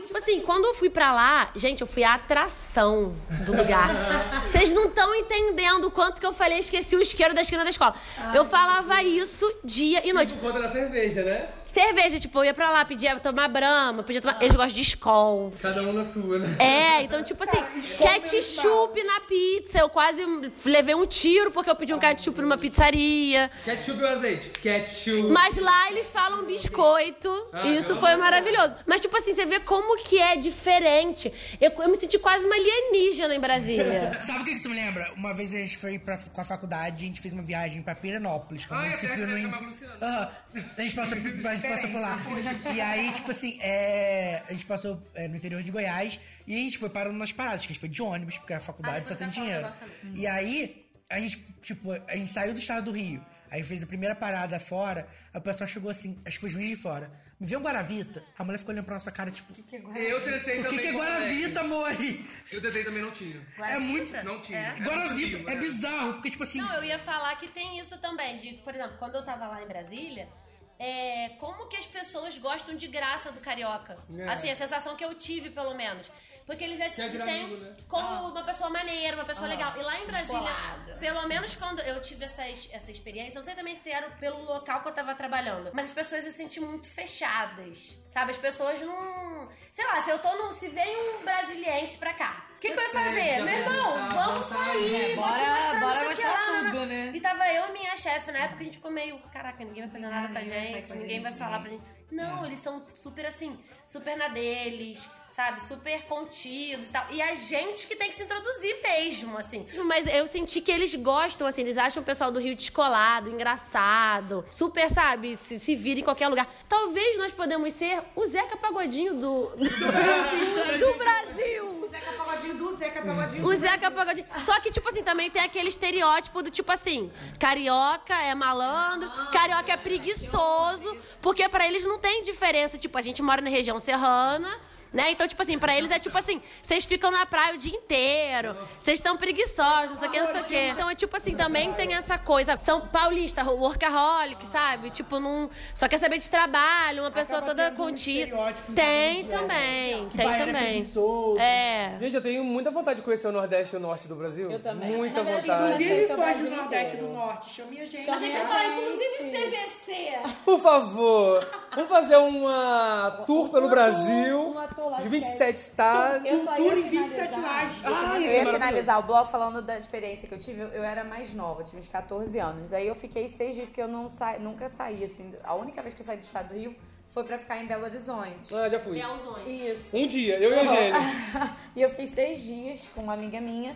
tipo assim, quando eu fui pra lá, gente, eu fui a atração do lugar. Vocês não estão entendendo o quanto que eu falei, esqueci o isqueiro da esquina da escola. eu falava isso dia e noite. Por conta da cerveja, né? Cerveja, tipo, eu ia pra lá, pedia tomar brama, pedia tomar. Eles gostam de Skol. Cada um na sua, né? É, então, tipo assim, ketchup na pizza. Eu quase levei um tiro porque eu pedi um ketchup numa pizzaria. Ketchup ou azeite? Ketchup. Mas lá eles falam biscoito. Ah, e isso foi maravilhoso. Mas, tipo assim, você vê como que é diferente. Eu, eu me senti quase uma alienígena em Brasília. Sabe o que isso me lembra? Uma vez a gente foi pra, com a faculdade, a gente fez uma viagem pra Pirenópolis, que é um Ah, é município perto no... Aham. A gente passou, a gente passou por lá. E aí, tipo assim, é, a gente passou é, no interior de Goiás e a gente foi parando nas paradas, que a gente foi de ônibus, porque a faculdade só tem dinheiro. E aí, a gente, tipo, a gente saiu do estado do Rio. Aí fez a primeira parada fora, aí o pessoal chegou assim, acho que foi juiz de fora. Me vê um Guaravita? A mulher ficou olhando pra nossa cara, tipo, Eu tentei o também. que, que é Guaravita, amor? Eu tentei também, não tinha. É muito. Não tinha. Era Guaravita é frio, bizarro, porque, tipo assim. Não, eu ia falar que tem isso também. De, por exemplo, quando eu tava lá em Brasília, é, como que as pessoas gostam de graça do carioca? É. Assim, a sensação que eu tive, pelo menos. Porque eles já se têm né? como uma pessoa maneira, uma pessoa legal. E lá em Brasília, Descolada. pelo menos quando eu tive essa, essa experiência, não sei também se era pelo local que eu tava trabalhando, mas as pessoas eu senti muito fechadas. Sabe? As pessoas não. Sei lá, se eu tô no. Se vem um brasiliense pra cá. O que, que Você fazer? Meu irmão, apresentar, vamos vamos sair, sair. vou te Bora- mostrar, o que mostrar lá, tudo, né? né? E tava eu e minha chefe na época, a gente ficou meio, caraca, ninguém vai fazer nada com a ninguém vai gente, ninguém vai falar né? pra gente. Não, eles são super assim, super na deles, sabe? Super contidos e tal. E a gente que tem que se introduzir mesmo, assim. Mas eu senti que eles gostam, assim, eles acham o pessoal do Rio descolado, engraçado, super, sabe? Se, se vira em qualquer lugar. Talvez nós podemos ser o Zeca Pagodinho do, do Brasil. Zeca Pagodinho do Zeca Pagodinho O Zeca Pagodinho. Só que, tipo assim, também tem aquele estereótipo do tipo assim: carioca é malandro, carioca é preguiçoso, porque pra eles não tem diferença. Tipo, a gente mora na região serrana. Né? Então, tipo assim, pra eles é tipo assim, vocês ficam na praia o dia inteiro, vocês estão preguiçosos, não sei o que, não sei o que. Então é tipo assim, também tem essa coisa. São paulista, workaholic, sabe? Tipo, não. Só quer saber de trabalho, uma pessoa Acaba toda um contida. em Tem os também, tem é também. É. Gente, eu tenho muita vontade de conhecer o Nordeste e o Norte do Brasil. Eu também. Muita verdade, vontade. Conhecer Inclusive, fãs Brasil do Nordeste e inteiro. do Norte, chame a gente. A gente vai falar, inclusive, CVC. Por favor, vamos fazer uma tour pelo Uma Brasil. tour, uma tour lá de de 27 estados. Eu só ia em 27 finalizar. lajes. Ah, Eu isso é ia maravilhoso. finalizar o bloco falando da experiência que eu tive. Eu era mais nova, eu tinha uns 14 anos. Aí eu fiquei seis dias porque eu não sa... nunca saí, assim. A única vez que eu saí do estado do Rio foi pra ficar em Belo Horizonte. Ah, já fui. Belzões. Isso. Um dia, eu e o Eugênio. e eu fiquei seis dias com uma amiga minha.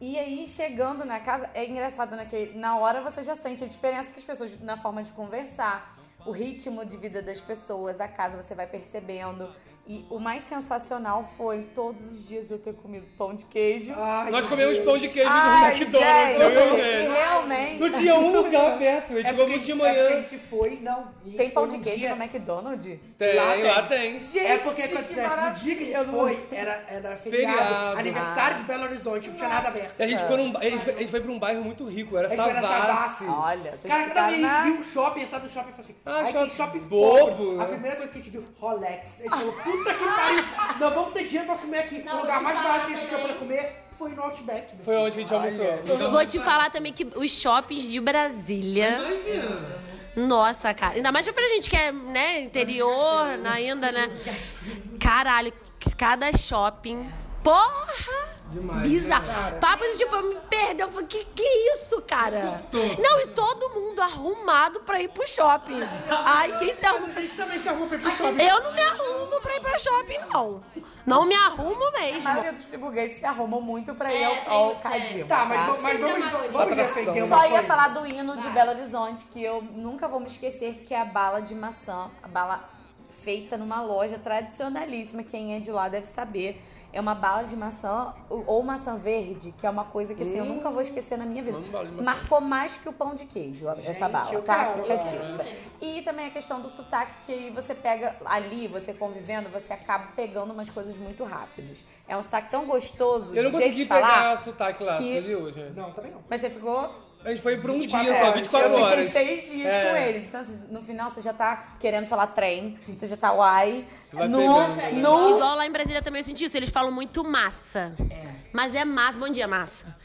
E aí, chegando na casa, é engraçado, né? Que na hora você já sente a diferença que as pessoas, na forma de conversar, o ritmo de vida das pessoas, a casa você vai percebendo. E o mais sensacional foi todos os dias eu ter comido pão de queijo. Ai, Nós comemos Deus. pão de queijo Ai, no McDonald's, eu e o gente, realmente. Não tinha um lugar aberto, a gente É muito de é porque a manhã. gente foi, não. e Tem pão de num queijo dia- no McDonald's? Tem, Lá lá tem. tem. É porque Gente, que acontece, no dia que a gente foi, era, era feriado, Feriado. aniversário de Belo Horizonte, não tinha nada aberto. A gente foi num, a gente foi, a gente foi pra um bairro muito rico, era A gente Savassi. Olha, vocês Cara, cada vez a na... gente viu o shopping, entrar no shopping e falou assim, Ah, shopping que shopping bobo? A primeira coisa que a gente viu, Rolex. A gente falou, puta que pariu, nós vamos ter dinheiro pra comer aqui. Não, o lugar mais barato que a gente tinha pra comer foi no Outback. meu Foi onde a gente almoçou. Vou te falar também que os shoppings de Brasília. Imagina. Nossa, cara. Ainda mais pra gente que é, né, interior ainda, né? Caralho, cada shopping. Porra! Demais. Bizarro. né, cara? Papo de tipo, eu me perdeu. Eu falei, que que é isso, cara? Não, e todo mundo arrumado pra ir pro shopping. Ai, quem se arruma? A gente também se arrumou pra ir pro shopping. Eu não me arrumo pra ir pra shopping, não. Não me arrumo A mesmo. maioria dos friburgueses se arrumam muito pra ir É, ao, ao tem. cadinho. Tá, mas, tá? vamos- mas Vocês vamos, a vamos defender uma Só ia coisa. falar do hino de Belo Horizonte, que eu nunca vou me esquecer, que é a bala de maçã. A bala feita numa loja tradicionalíssima. Quem é de lá deve saber. É uma bala de maçã ou maçã verde, que é uma coisa que assim, eu Hum. nunca vou esquecer na minha vida. Marcou mais que o pão de queijo, essa bala, eu tá? Fica dica. E também a questão do sotaque, que aí você pega ali, você convivendo, você acaba pegando umas coisas muito rápidas. É um sotaque tão gostoso, Eu não consegui de falar. pegar sotaque lá, que- você viu, gente? Não, também não. Mas você ficou A gente foi por um 24 dia só, horas. 24 eu horas. fiquei seis dias É. com eles. Então, assim, no final, você já tá querendo falar trem, você já tá uai. Vai No, pegando. no, Igual lá em Brasília também eu senti isso. Eles falam muito massa. Mas é massa. Bom dia, massa.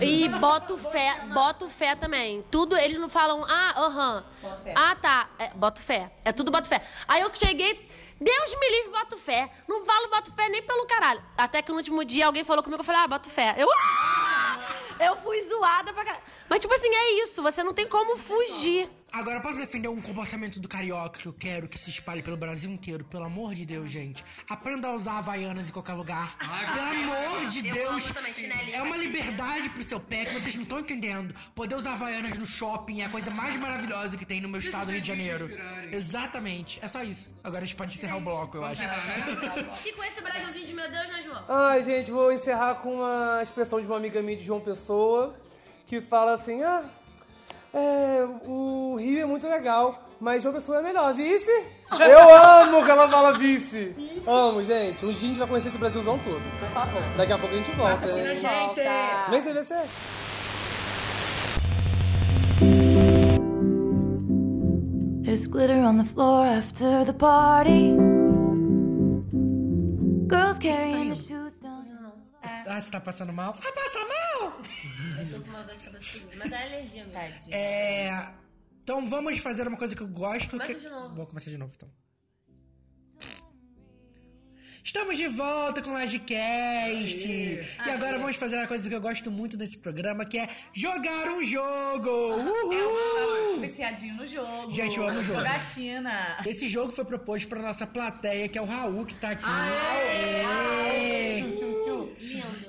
E boto fé, boto fé também. Tudo, eles não falam, ah, aham. Ah, tá. É, boto fé. É tudo boto fé. Aí eu cheguei, Deus me livre, boto fé. Não falo boto fé nem pelo caralho. Até que no último dia alguém falou comigo, eu falei, ah, boto fé. Eu, "Ah!" eu fui zoada pra caralho. Mas, tipo assim, é isso. Você não tem como fugir. Agora, posso defender um comportamento do carioca que eu quero que se espalhe pelo Brasil inteiro? Pelo amor de Deus, gente. Aprenda a usar Havaianas em qualquer lugar. Pelo amor de Deus. É uma liberdade pro seu pé que vocês não estão entendendo. Poder usar Havaianas no shopping é a coisa mais maravilhosa que tem no meu estado do Rio de Janeiro. Exatamente. É só isso. Agora a gente pode encerrar o bloco, eu acho. E com esse Brasilzinho de meu Deus, né, João? Ai, gente, vou encerrar com uma expressão de uma amiga minha de João Pessoa, que fala assim, ah, é, o Rio é muito legal, mas João Pessoa é melhor, vice? Eu amo que ela fala vice. Amo, gente. Um dia a gente vai conhecer esse Brasilzão todo. por favor. Daqui a pouco a gente volta, hein? Volta. Vem CVC. There's glitter on the floor after the party. Girls carrying the shoes. Ah, você tá passando mal? Vai passar mal! Eu tô com uma dor de cabeça seguinte, mas é alergia mesmo. É. Então vamos fazer uma coisa que eu gosto. Começa que... de novo. Vou começar de novo então. Estamos de volta com o Lagecast! E agora vamos fazer uma coisa que eu gosto muito desse programa, que é jogar um jogo! Uhul! Viciadinho no jogo. Gente, eu amo o jogo. Jogatina. Esse jogo foi proposto pra nossa plateia, que é o Raul, que tá aqui. Aê!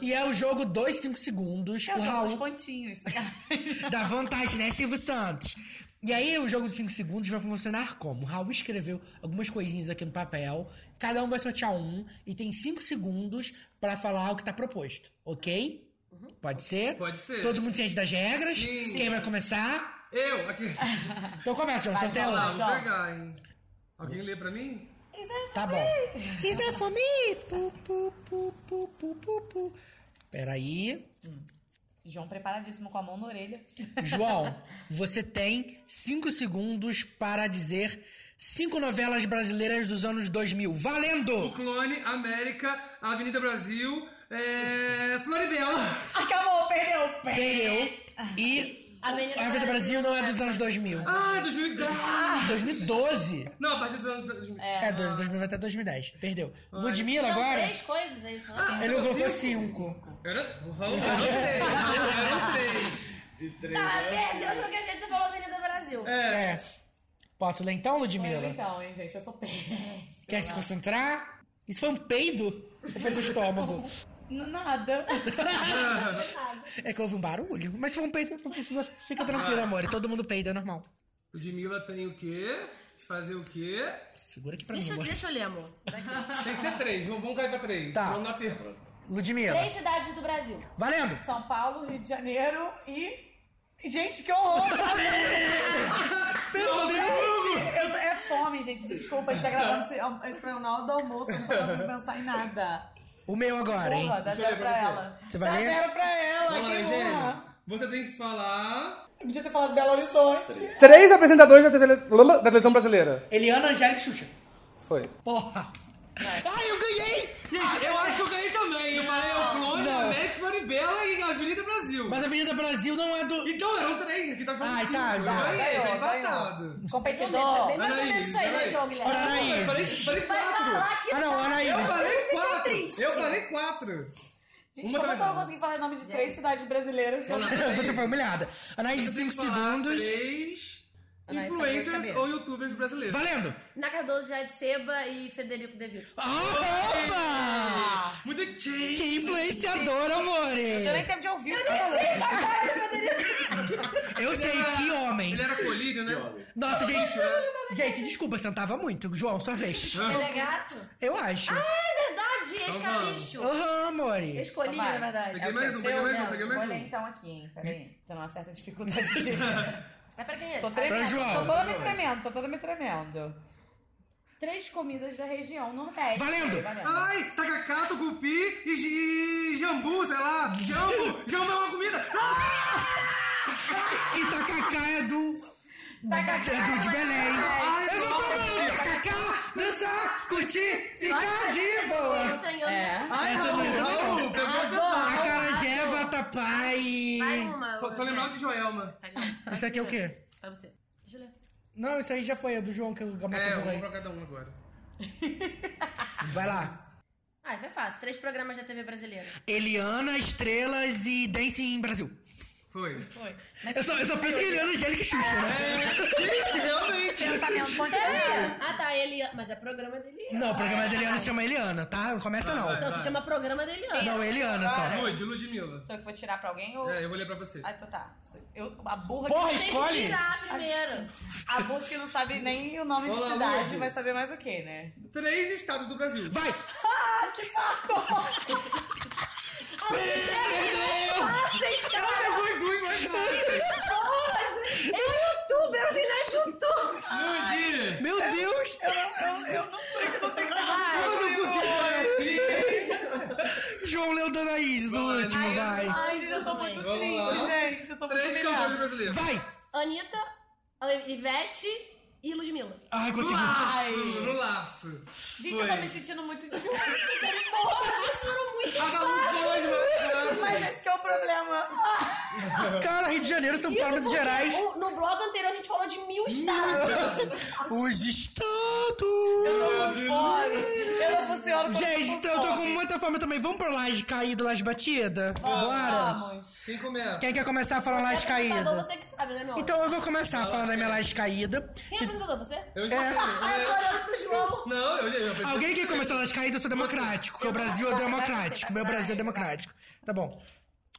E é o jogo 2, 5 segundos. Eu o jogo os Raul pontinhos. dá vantagem, né, Silvio Santos? E aí, o jogo de 5 segundos vai funcionar como? O Raul escreveu algumas coisinhas aqui no papel. Cada um vai sortear um. E tem 5 segundos pra falar o que tá proposto. Ok? Pode ser? Pode ser. Todo mundo ciente das regras? Sim. Quem vai começar? Eu, aqui. Então começa, João. Sorteia um. vou pegar, hein? Alguém lê pra mim? Tá bom. Is that for me? Pu, pu, pu, pu, pu, pu, pu. Peraí. João preparadíssimo com a mão na orelha. João, você tem 5 segundos para dizer cinco novelas brasileiras dos anos 2000. Valendo! O Clone, América, Avenida Brasil, é... Floribela. Acabou, perdeu. Perdeu. E Avenida a Avenida Brasil não é dos anos 2000. Ah, 2010. 2012. Não, a partir dos anos 2000. É, do- 2000 até 2010. Perdeu. Ludmilla São agora? três coisas, é isso? Ele colocou 5. Era... O Raul era três. Eram três. Ah, perdeu de qualquer jeito, você falou Avenida Brasil. É. Posso ler então, Ludmilla? Então, hein, gente, eu sou péssima. Quer se concentrar? Isso foi um peido? Ou foi seu estômago? Nada. É que houve um barulho. Mas se for um peido, não precisa. Fica tranquilo, amor. Todo mundo peida, é normal. Ludmilla tem o quê? Fazer o quê? Segura aqui pra Deixa, mim, eu- deixa eu ler, amor. Tem que ser três. Vamos, vamos cair pra três. Tá. Vamos na pergunta. Ludmilla. Três cidades do Brasil. Valendo! São Paulo, Rio de Janeiro e. Gente, que horror! Meu Deus! Eu- é fome, gente. Desculpa, a gente tá gravando esse, esse programa na hora do almoço, eu não tô conseguindo pensar em nada. O meu agora, hein? Porra, dá Deixa eu zero pra pra ela. Você vai dá ler? zero pra ela, Vamos lá, Eugênio. Você tem que falar... Eu podia ter falado Belo Horizonte. Três apresentadores da, TV, da televisão brasileira. Eliana, Angélica e Xuxa. Foi. Porra! Ai, eu ganhei! Gente, eu Não. América, Floribela e Avenida Brasil. Mas a Avenida Brasil não é do. Então eram três, aqui tá falando Ai, cinco. tá, Eu já. ganhei, Ganhou, tá empatado. Competidor. Bem mais ou menos isso aí, né. João Guilherme? Anaís. Eu falei, falei quatro. Ah, não, Anaís. Eu falei quatro. Eu falei quatro. Gente, Uma como é eu não não. consegui falar o nome de três cidades brasileiras? Você foi humilhada. Anaís, Você tem 5 que falar segundos. três influencers ou youtubers brasileiros. Valendo! Na Cardoso, Jade Seba e Federico De Vito. Opa! Muito change. Que influenciador, amore! Eu nem tempo de ouvir o que você falou. Eu sei, que homem! Ele era colírio, né? Nossa, gente. Gente, desculpa, sentava muito. João, sua vez. Ele é gato? Eu acho. Ah, é verdade! verdade, escabicho. Aham, amore. Escolhi, na verdade. Peguei É mais um, peguei mais um, peguei mais um. então aqui, hein? Peraí. Tem uma certa dificuldade de... É pra quem é? Tô tremendo, Pra João. tô toda me tremendo, tô toda me tremendo. Três comidas da região Nordeste. Valendo. Ai, tacacá, tucupi e, e jambu, sei lá. Jambu! Jambu é uma comida! E tacacá é do. Tacacá. É do de Belém. Ai, Eu vou tomar tacacá, dançar, curtir, ficar de boa. Isso, hein? Eu É. Ai, Raul, não é Raul, pegou Acarajé, vatapá Vai uma. Só, só lembrar de Joelma. Isso aqui é o quê? Pra você. Eu ler. Não, isso aí já foi, é do João que o Gamassa É, jogou um aí. pra cada um agora. Vai lá. Ah, isso é fácil. Três programas da TV brasileira. Eliana, Estrelas e Dance em Brasil. Foi. Foi. Eu só, eu só penso em Eliana, Angélica e Xuxa, né? É, gente, realmente. Pensamento É. Ah, tá. Ele... Mas é programa dele. Não, o programa da Eliana se chama Eliana, tá? Não começa não. Então se chama programa dele. Não, Eliana só. Lud, Ludmilla. Sou eu que vou tirar pra alguém ou... É, eu vou ler pra você. Ah, então tá. Eu, a burra Porra, que... Tem que escolhe. tirar primeiro. A burra que não sabe nem o nome Olá, de cidade Lud. vai saber mais o que, né? Três estados do Brasil. Vai! Fáceis, cara. Pegou as duas mais fáceis. É um youtuber, eu tenho net YouTube. Lud! Meu Deus! Eu não consigo conhecer. João Leo Danaís, o último, vai. Ai, gente, eu tô muito Vamos triste, lá. gente. Eu tô muito Três cantores brasileiros. Vai! Anitta, Ivete e Ludmilla. Ai, consegui. Laço, no laço. Gente, Foi. eu tô me sentindo muito de Vocês foram muito pode, mas... Mas esse que é o problema. Cara, Rio de Janeiro, São Paulo, Minas Gerais. O- No blog anterior a gente falou de mil estados. Os estados. Fome. Eu não funciono quando Gente, tô então eu tô com muita fome também. Vamos pra laje caída, laje batida? Bora? Vamos. Quem começa? Quem quer começar falando laje Apresentador, caída? Você que sabe, né, meu? Então eu vou começar falando da minha laje caída. Quem é apresentador? Você? Eu já É. Ai, eu tô olhando pro João. Não, eu já... Eu apresentei. Alguém quer começar laje caída? Eu sou democrático, porque o Brasil é democrático. Meu Brasil é democrático. Tá bom.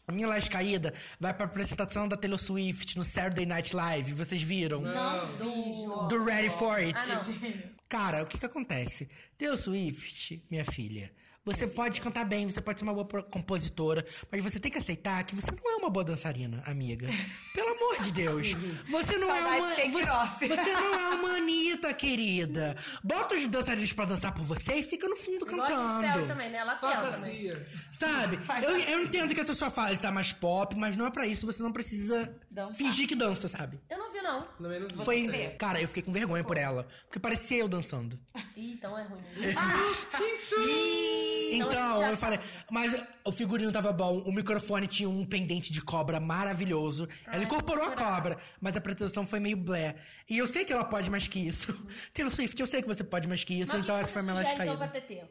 A minha laje caída vai pra apresentação da Taylor Swift no Saturday Night Live. Vocês viram? Não João. Do Ready for It. Ah, não. Cara, o que que acontece? Taylor Swift, minha filha, você pode cantar bem, você pode ser uma boa compositora, mas você tem que aceitar que você não é uma boa dançarina, amiga. Pelo amor de Deus. Você não é uma. Você, você não é uma Anitta, querida. Bota os dançarinos pra dançar por você e fica no fundo cantando. também, né? Ela Faça tenta, mas... assim. Sabe? Eu, eu entendo que essa sua fase tá mais pop, mas não é pra isso. Você não precisa Dançar. fingir que dança, sabe? Eu não vi, não. Também não vi. Foi. Cara, eu fiquei com vergonha por ela. Porque parecia eu dançando. Ih, então é ruim. mesmo. Então, Então, já eu falei, mas o figurino tava bom, o microfone tinha um pendente de cobra maravilhoso. ela incorporou a cobra, mas a apresentação foi meio blé. E eu sei que ela pode mais que isso. Taylor Swift, eu sei que você pode mais que isso, Mas então que essa foi a minha então, pra. TT?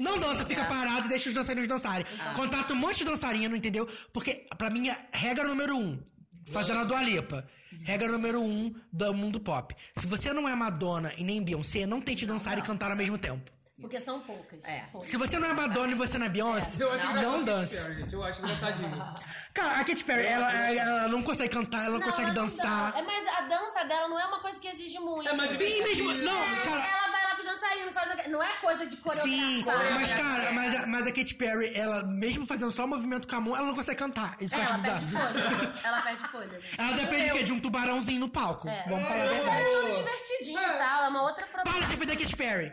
Não dança, fica parado e deixa os dançarinos dançarem. Ah. Um monte de dançarino, entendeu? Porque, pra mim, é regra número um, fazendo a Dua Lipa. Regra número um do mundo pop. Se você não é Madonna e nem Beyoncé, não tente dançar e cantar ao mesmo tempo. Porque são poucas. É. Poucas. Se você não é Madonna e você não é Beyoncé, Eu acho não, engraçado a Katy dance. Perry, gente. Eu acho engraçadinho. Cara, a Katy Perry, ela, ela não consegue cantar, ela não, consegue ela não dançar. dança. É, mas a dança dela não é uma coisa que exige muito. É mais divertido. mesmo, não, É, cara, ela vai lá pros dançarinos, faz a... Não é coisa de coreografar. sim, mas cara, mas, a- mas a Katy Perry, ela, mesmo fazendo só o movimento com a mão, ela não consegue cantar. Isso que É, eu acho ela perde bizarro. folha. Ela perde folha. Ela depende de quê? De um tubarãozinho no palco. É. Vamos falar a Mas verdade. é tudo divertidinho e tal. É uma outra Para de defender a Katy Perry.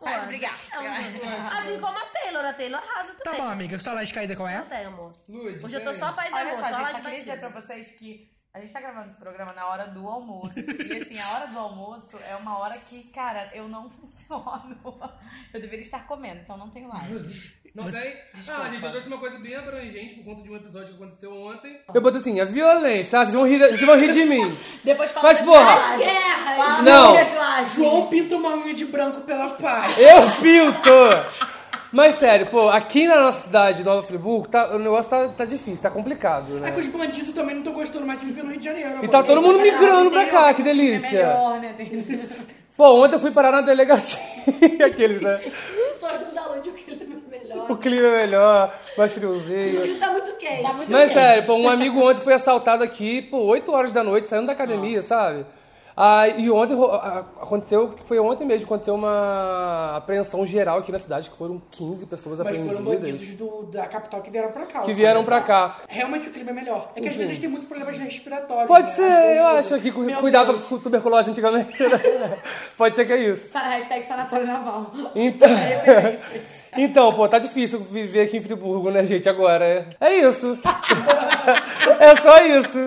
Para de brigar. Assim como a Taylor. A Taylor arrasa Tá também. bom, amiga. Sua laje caída qual é? Não tem, amor. Hoje eu tô só paz e Olha amor. só, só gente, só queria dizer pra batida. vocês que a gente tá gravando esse programa na hora do almoço. E assim, a hora do almoço é uma hora que, cara, eu não funciono. Eu deveria estar comendo, então não tenho laje. Não tem? Desculpa. Ah, gente, eu trouxe uma coisa bem abrangente por conta de um episódio que aconteceu ontem. Eu botei assim, a violência. Ah, vocês vão rir, vocês vão rir de mim. Depois fala Mas, das porra, lajes. Guerras! Fala Não. das. João pinta uma unha de branco pela paz. eu filto! Mas sério, pô, aqui na nossa cidade, Nova Friburgo, tá, o negócio tá, tá difícil, tá complicado, É que né? os bandidos também não estão gostando mais de viver no Rio de Janeiro. E tá todo mundo migrando pra cá, que É delícia. melhor, né? Pô, ontem eu fui parar na delegacia. Aqueles, né? Todo mundo da onde o clima é melhor. O clima é melhor, mais friozinho. Ele tá muito quente. Mas sério, pô, um amigo ontem foi assaltado aqui, pô, 8 horas da noite, saindo da academia, sabe? Ah, e ontem aconteceu, foi ontem mesmo, aconteceu uma apreensão geral aqui na cidade, que foram 15 pessoas Mas foram apreendidas. bandidos do- da capital que vieram pra cá. Que vieram pra cá. Realmente o clima é melhor. É que às Enfim. vezes eles têm muito problemas respiratórios. Pode né? ser, Às vezes- eu acho que cu- Meu cuidava Deus. com tuberculose antigamente, né? Pode ser que é isso. Hashtag sanatório naval. Então, então, pô, tá difícil viver aqui em Friburgo, né, gente, agora. É, é isso. é só isso.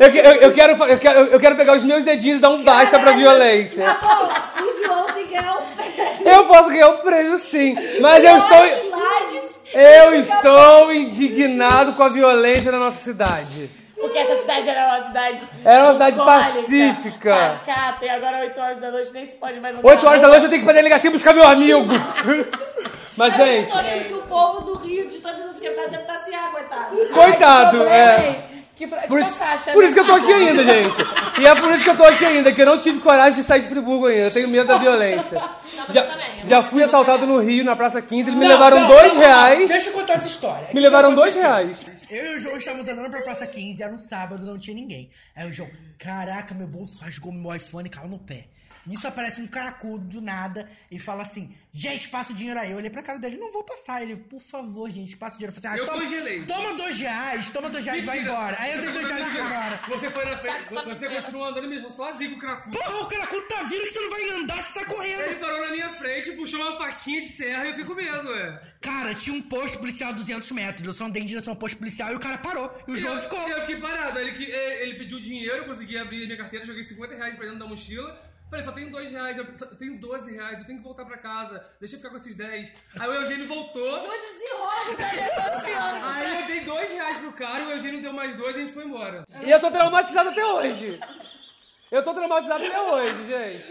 Eu, eu- eu quero, eu, quero, eu quero pegar os meus dedinhos e dar um basta pra violência. O João tem que ganhar um Eu posso ganhar o prêmio sim, mas eu estou, eu estou indignado com a violência na nossa cidade. Porque essa cidade era uma cidade. Era uma cidade bucólica, pacífica. Pacata, e agora 8 horas da noite nem se pode mais andar. 8 horas da noite eu tenho que ir pra delegacia buscar meu amigo. Mas, gente, Eu tô vendo que o povo do Rio, de todas as outras capitais, deve estar se aguentado. coitado, é. Que pra, Por isso, Sasha, por né? isso que eu tô aqui ainda, gente. E é por isso que eu tô aqui ainda, que eu não tive coragem de sair de Friburgo ainda. Eu tenho medo da violência. Já, já fui assaltado no Rio, na Praça 15. Eles me Não, levaram não, dois não, reais. Deixa eu contar essa história. Me levaram dois reais. Eu e o João estávamos andando pra Praça 15, era um sábado, não tinha ninguém. Aí o João, caraca, meu bolso rasgou meu iPhone e caiu no pé. Nisso aparece um caracudo do nada e fala assim: Gente, passa o dinheiro aí. Eu olhei pra cara dele, não vou passar. Ele, por favor, gente, passa o dinheiro. Eu falei assim, ah, Eu toma, congelei. toma dois reais, toma dois reais e vai embora. Aí eu dei dois reais e fui embora. Você foi na frente, você continua andando mesmo sozinho com o cracudo. Porra, o caracudo tá vindo que você não vai andar, você tá correndo. Ele parou na minha frente, puxou uma faquinha de serra e eu fiquei com medo, ué. Cara, tinha um posto policial a 200 metros. Eu só andei em direção ao posto policial e o cara parou. E o João eu, ficou. Eu fiquei parado. Ele, ele pediu dinheiro, consegui abrir minha carteira, joguei 50 reais pra dentro da mochila. Falei, só tenho 2 reais, eu tenho 12 reais, eu tenho que voltar pra casa. Deixa eu ficar com esses 10. Aí o Eugênio voltou. Desenrola da negociando. Aí eu dei 2 reais pro cara, o Eugênio deu mais dois e a gente foi embora. E eu tô traumatizado até hoje. Eu tô traumatizado até hoje, gente.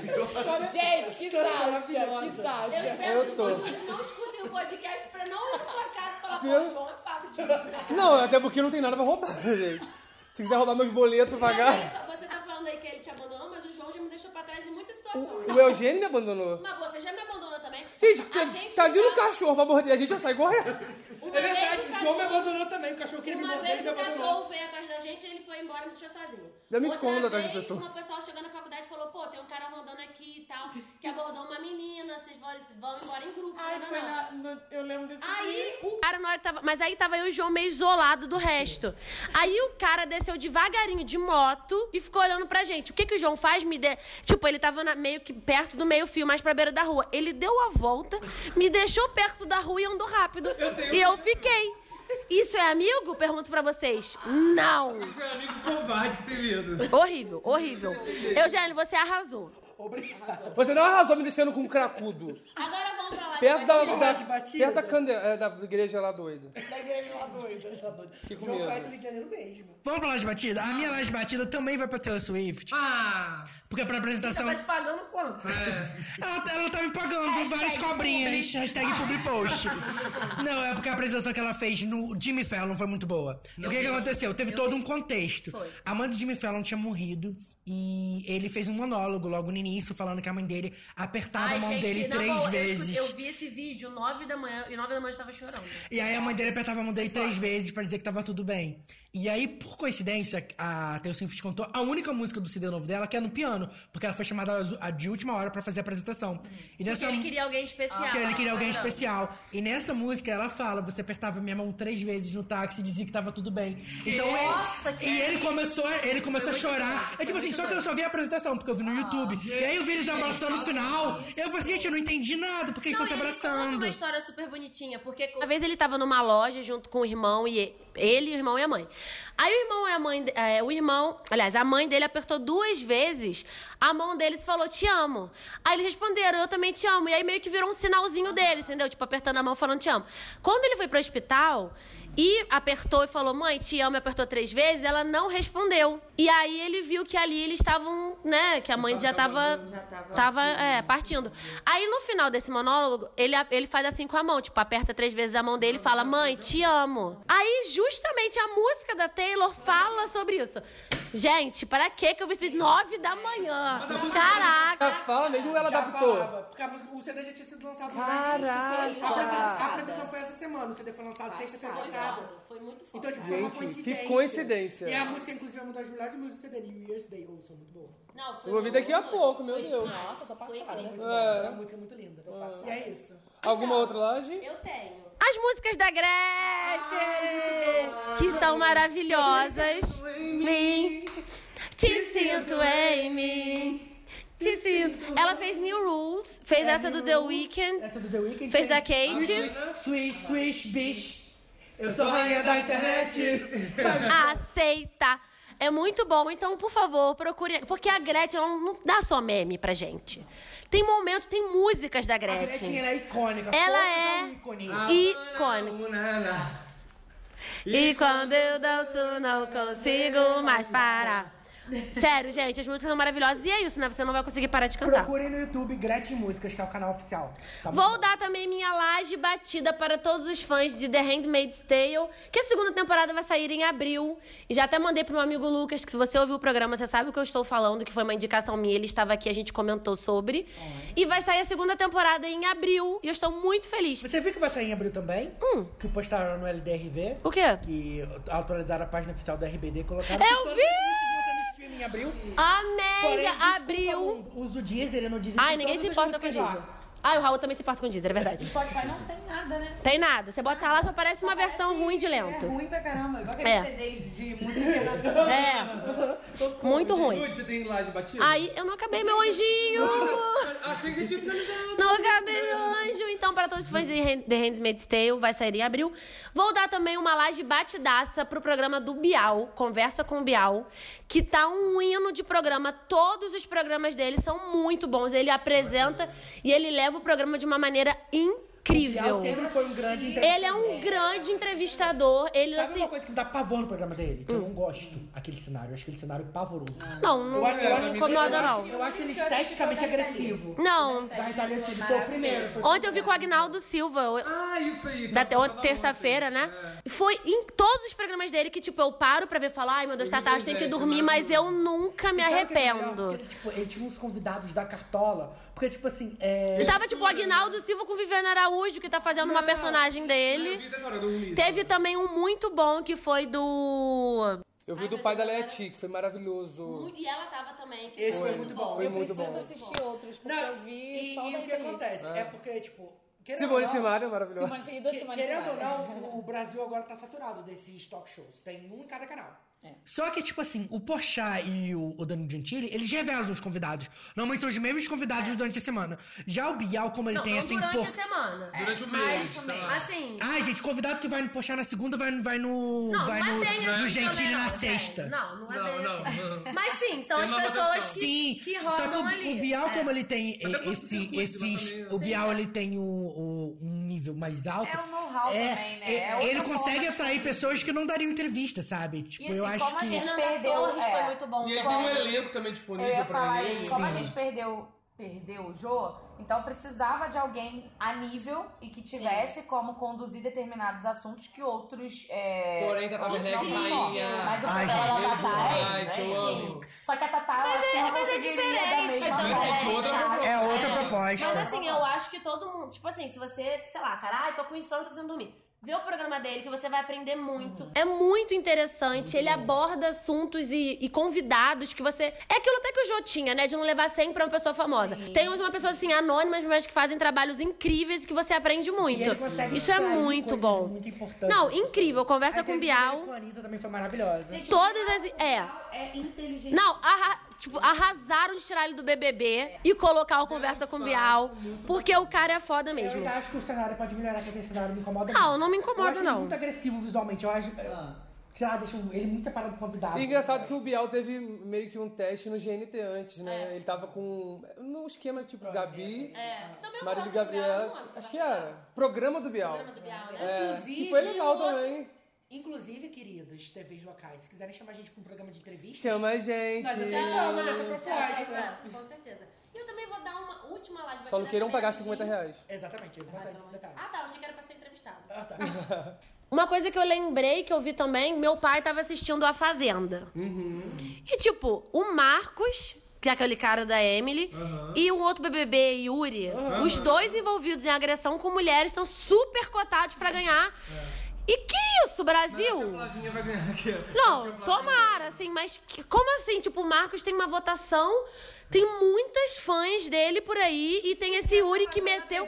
Gente, que Sasha, que Sasha. Eu Eu tô. Vocês não escutem o podcast pra não ir pra sua casa e falar, pô. João, é fácil de Não, até porque não tem nada pra roubar, gente. Se quiser roubar meus boletos pra pagar. Você tá falando aí que ele te abandonou, mas o João já me deixou pra trás em muitas situações. O Eugênio me abandonou. Mas você já me abandonou também. Gente, A tá, gente tá vindo um cachorro pra morder a gente, eu saio correndo. Uma É vez verdade, o o João me cachorro- abandonou também. O cachorro queria me Uma morder, vez ele me o abandonou. cachorro veio atrás da gente, ele foi embora e me deixou sozinho. Eu me escondo atrás das vez, pessoas. Uma pessoa chegou na faculdade e falou, pô, tem um cara rondando aqui e tal, que abordou uma menina, vocês vão, vão embora em grupo. Ai, não, foi na, no- eu lembro desse dia. Aí o cara na hora tava. Mas aí tava eu e o João meio isolado do resto. Aí o cara desceu devagarinho de moto e ficou olhando pra gente. O que que o João faz? Me de... Tipo, ele tava na- meio que perto do meio-fio, mais pra beira da rua. Ele deu a volta, me deixou perto da rua e andou rápido. E eu fiquei. Isso é amigo? Pergunto pra vocês. Não! Meu amigo covarde que tem medo. Horrível, horrível. Eugênio, você arrasou. Você não arrasou me deixando com um cracudo. Agora vamos pra lá. Perto da, Laje da, Batida? perto da, cande... é, da igreja lá doida. Da igreja lá doida, lá doida. João medo. o Rio de Janeiro mesmo. Vamos pra Laje Batida? A minha Laje Batida também vai pra Taylor Swift. Ah! Porque pra apresentação... Tá te pagando quanto? Ela, ela tá me pagando várias cobrinhas. Hashtag publipost. Não, é porque a apresentação que ela fez no Jimmy Fallon foi muito boa. o que, que aconteceu? Teve todo um contexto. Foi. A mãe do Jimmy Fallon tinha morrido e ele fez um monólogo logo no início, falando que a mãe dele apertava a mão dele na três eu vezes. escutei- Eu, vi esse vídeo 9 da manhã e 9 da manhã eu tava chorando. E aí a mãe dele apertava a mão dele três vezes pra dizer que tava tudo bem. E aí, por coincidência, a Taylor Swift contou a única música do CD novo dela, que é no piano, porque ela foi chamada de última hora pra fazer a apresentação. E nessa Porque ele queria alguém especial. porque ele queria alguém Não. especial. E nessa música ela fala: você apertava minha mão três vezes no táxi e dizia que tava tudo bem. Então Nossa, ele, que E ele começou, ele começou a chorar. É tipo assim, só que eu só vi a apresentação, porque eu vi no YouTube. E aí eu vi eles abraçando no final. Eu falei assim, gente, eu não entendi nada, porque eles estão se ele abraçando. uma história super bonitinha, porque uma vez ele tava numa loja junto com o irmão e e- ele, o irmão e a mãe. Aí o irmão e a mãe, é, o irmão, aliás, a mãe dele apertou duas vezes a mão deles e falou te amo. Aí eles responderam eu também te amo. E aí meio que virou um sinalzinho deles, entendeu? Tipo apertando a mão falando te amo. Quando ele foi pro hospital e apertou e falou mãe te amo, e apertou três vezes, ela não respondeu. E aí ele viu que ali eles estavam, né, que a mãe já tava, tava é, partindo. Aí no final desse monólogo, ele, ele faz assim com a mão, tipo, aperta três vezes a mão dele e fala, mãe, te amo. Aí justamente a música da Taylor fala sobre isso. Gente, para que que eu vi esse vídeo? 9 da manhã. Caraca. Fala mesmo ou ela Já adaptou? falava, porque a música, o CD já tinha sido lançado Caraca. A apresentação- A foi essa semana, o CD foi lançado sexta-feira passada. Foi muito foda. Então, tipo, foi uma Gente, coincidência. que coincidência. E a música, inclusive, é uma das melhores músicas do CD, New Year's Day. Ouçam, muito boa. Não, foi Eu vou ouvir daqui a pouco, meu Deus. Nossa, tô passada. Muito É. É uma música muito linda. E é isso. Alguma outra loja? Eu tenho. As músicas da Gretchen, que são maravilhosas. Mim, te sinto em mim. Te sinto. Ela fez New Rules, fez essa do The Weeknd, Essa do The Weeknd. fez da Kate. Swish, swish, bish. Eu sou rainha da internet. Aceita. É muito bom, então, por favor, procure. Porque a Gretchen não dá só meme pra gente. Tem momentos, tem músicas da A Gretchen, Gretchen. ela é icônica. Ela é icônica. E quando eu danço, não consigo mais parar. Sério, gente, as músicas são maravilhosas. E é isso, né? Você não vai conseguir parar de cantar. Procurem no YouTube Gretchen Músicas, que é o canal oficial. Tá Vou bom? dar também minha laje batida para todos os fãs de The Handmaid's Tale, que a segunda temporada vai sair em abril. E já até mandei pro meu amigo Lucas, que se você ouviu o programa, você sabe o que eu estou falando, que foi uma indicação minha, ele estava aqui, a gente comentou sobre. E vai sair a segunda temporada em abril, e eu estou muito feliz. Você viu que vai sair em abril também? Hum. Que postaram no LDRV. O quê? Que atualizaram a página oficial do RBD e colocaram. Eu vi! Em abril. Amém, Porém, já desculpa, abril. Usa o Deezer e não Deezer. Ai, ninguém se importa com Deezer. lá. Ai, o Raul também se importa com Deezer, é verdade. Spotify não tem nada, né? Tem nada. Você bota lá, só parece uma versão ruim de É lento. ruim pra caramba. Igual aqueles É. CDs de música internacional. É. Muito ruim. Você tem laje batida? Aí eu não acabei meu anjinho. Achei que a tinha finalizado. Não acabei meu anjo. Então, para todos os fãs de The Handmaid's Tale, vai sair em abril. Vou dar também uma laje batidaça pro programa do Bial, Conversa com o Bial, que tá um hino de programa. Todos os programas dele são muito bons. Ele apresenta e ele leva o programa de uma maneira incrível. Bial sempre foi um grande Ele é um grande entrevistador. Ele, Sabe assim... uma coisa que me dá pavor no programa dele? Que eu não gosto aquele cenário. Eu acho aquele cenário pavoroso. Não, não Eu eu acho- me incomoda, eu acho- não. Eu acho ele esteticamente agressivo. Não. Da Itália City foi o primeiro. Ontem eu vi com o Agnaldo Silva. eu- Ah, isso aí. Da terça-feira, né? Foi em todos os programas dele que, tipo, eu paro pra ver falar, ai meu Deus, tá tarde, tem que dormir, mas eu nunca me é arrependo. Ele, tipo, ele tinha uns convidados da Cartola. Porque, tipo assim, é... E tava, tipo, o Agnaldo Silva com o Viviane Araújo, que tá fazendo uma personagem dele. dormi. Teve também um muito bom que foi do. Eu vi do pai da Leti, que foi maravilhoso. E ela tava também. Esse foi muito bom. Foi eu muito preciso bom. assistir outros, porque Não, eu vi e, só e o que acontece? É porque, tipo... Simone não, Simaria é maravilhosa. Simone que- Querendo ou Simaria. não, o Brasil agora tá saturado desses talk shows. Tem um em cada canal. É. Só que, tipo assim, o Porchat e o, o Danilo Gentili, eles revelam os convidados. Normalmente são os mesmos convidados durante a semana. Já o Bial, como ele Não, tem não essa durante a impor... semana. Durante o Mas, mês. lá. assim. Ai, gente, convidado que vai no Porchat na segunda vai, vai no. Não, vai não no, é bem no assim Gentili na não, sexta. Não, não é Não, bem não, assim. não. Mas sim, são Tem as pessoas que, Sim, que só que rodam o, ali. o Bial, É. como ele tem esse, esses. O Bial, ele tem o, o- um nível mais alto. É o know-how É, também, né? é, É ele consegue atrair pessoas que não dariam entrevista, sabe? Tipo, E assim, eu acho como a que. gente perdeu. Torres é, foi muito bom E ele tem um elenco também disponível pra ele. Como a gente perdeu, perdeu o Jô, então precisava de alguém a nível e que tivesse como conduzir determinados assuntos que outros. É, Porém, Tata Werneck, rainha. Mas o gente, da Tatá é. Né? amo. Só que a Tatá, é- não mas é conseguiria da diferente, mesma é outra proposta. É outra É. proposta. Mas assim, eu acho que todo mundo. Tipo assim, se você, sei lá, cara, ai, tô com insônia, tô precisando dormir. Vê o programa dele que você vai aprender muito. É muito interessante. ele aborda assuntos e, e convidados que você. É aquilo até que o Jô tinha, né? De não levar sempre uma pessoa famosa. Tem uma pessoa assim, anônimas, mas que fazem trabalhos incríveis e que você aprende muito. Isso é muito bom. Muito importantes. Não, incrível. Conversa A com o Bial. Com a Anitta também foi maravilhosa. Todas as. É. É inteligente. Não, arra- tipo, arrasaram de tirar ele do BBB e colocar o Conversa com o Bial. Porque o cara é foda Eu mesmo. ainda acho que o cenário pode melhorar, que aquele cenário me incomoda Não, muito. não me eu incomoda, acho não. ele muito agressivo visualmente. Eu acho. Sei lá, deixa ele muito separado do convidado. E engraçado que o Bial teve meio que um teste no GNT antes, né? Ele tava com. No esquema tipo Gabi, É. Também Marília Gabriel. Acho que era. Programa do Bial. Programa do Bial, né? É. Inclusive, E foi legal o outro- também. Inclusive, queridos TVs locais, se quiserem chamar a gente pra um programa de entrevista. Chama a gente. Nós aceitamos essa proposta. É, com certeza. E eu também vou dar uma última live Só não queiram pagar rapidinho. 50 reais. Exatamente, é importante esse detalhe. Ah, tá. Eu achei que era pra ser entrevistado. Ah, tá. Uma coisa que eu lembrei, que eu vi também, meu pai tava assistindo A Fazenda. E, tipo, o Marcos, que é aquele cara da Emily, e o outro BBB, Yuri, os dois envolvidos em agressão com mulheres são super cotados pra ganhar. E que isso, Brasil? Não, tomara, assim, mas que- como assim? Tipo, o Marcos tem uma votação, tem muitas fãs dele por aí e tem esse Yuri que meteu.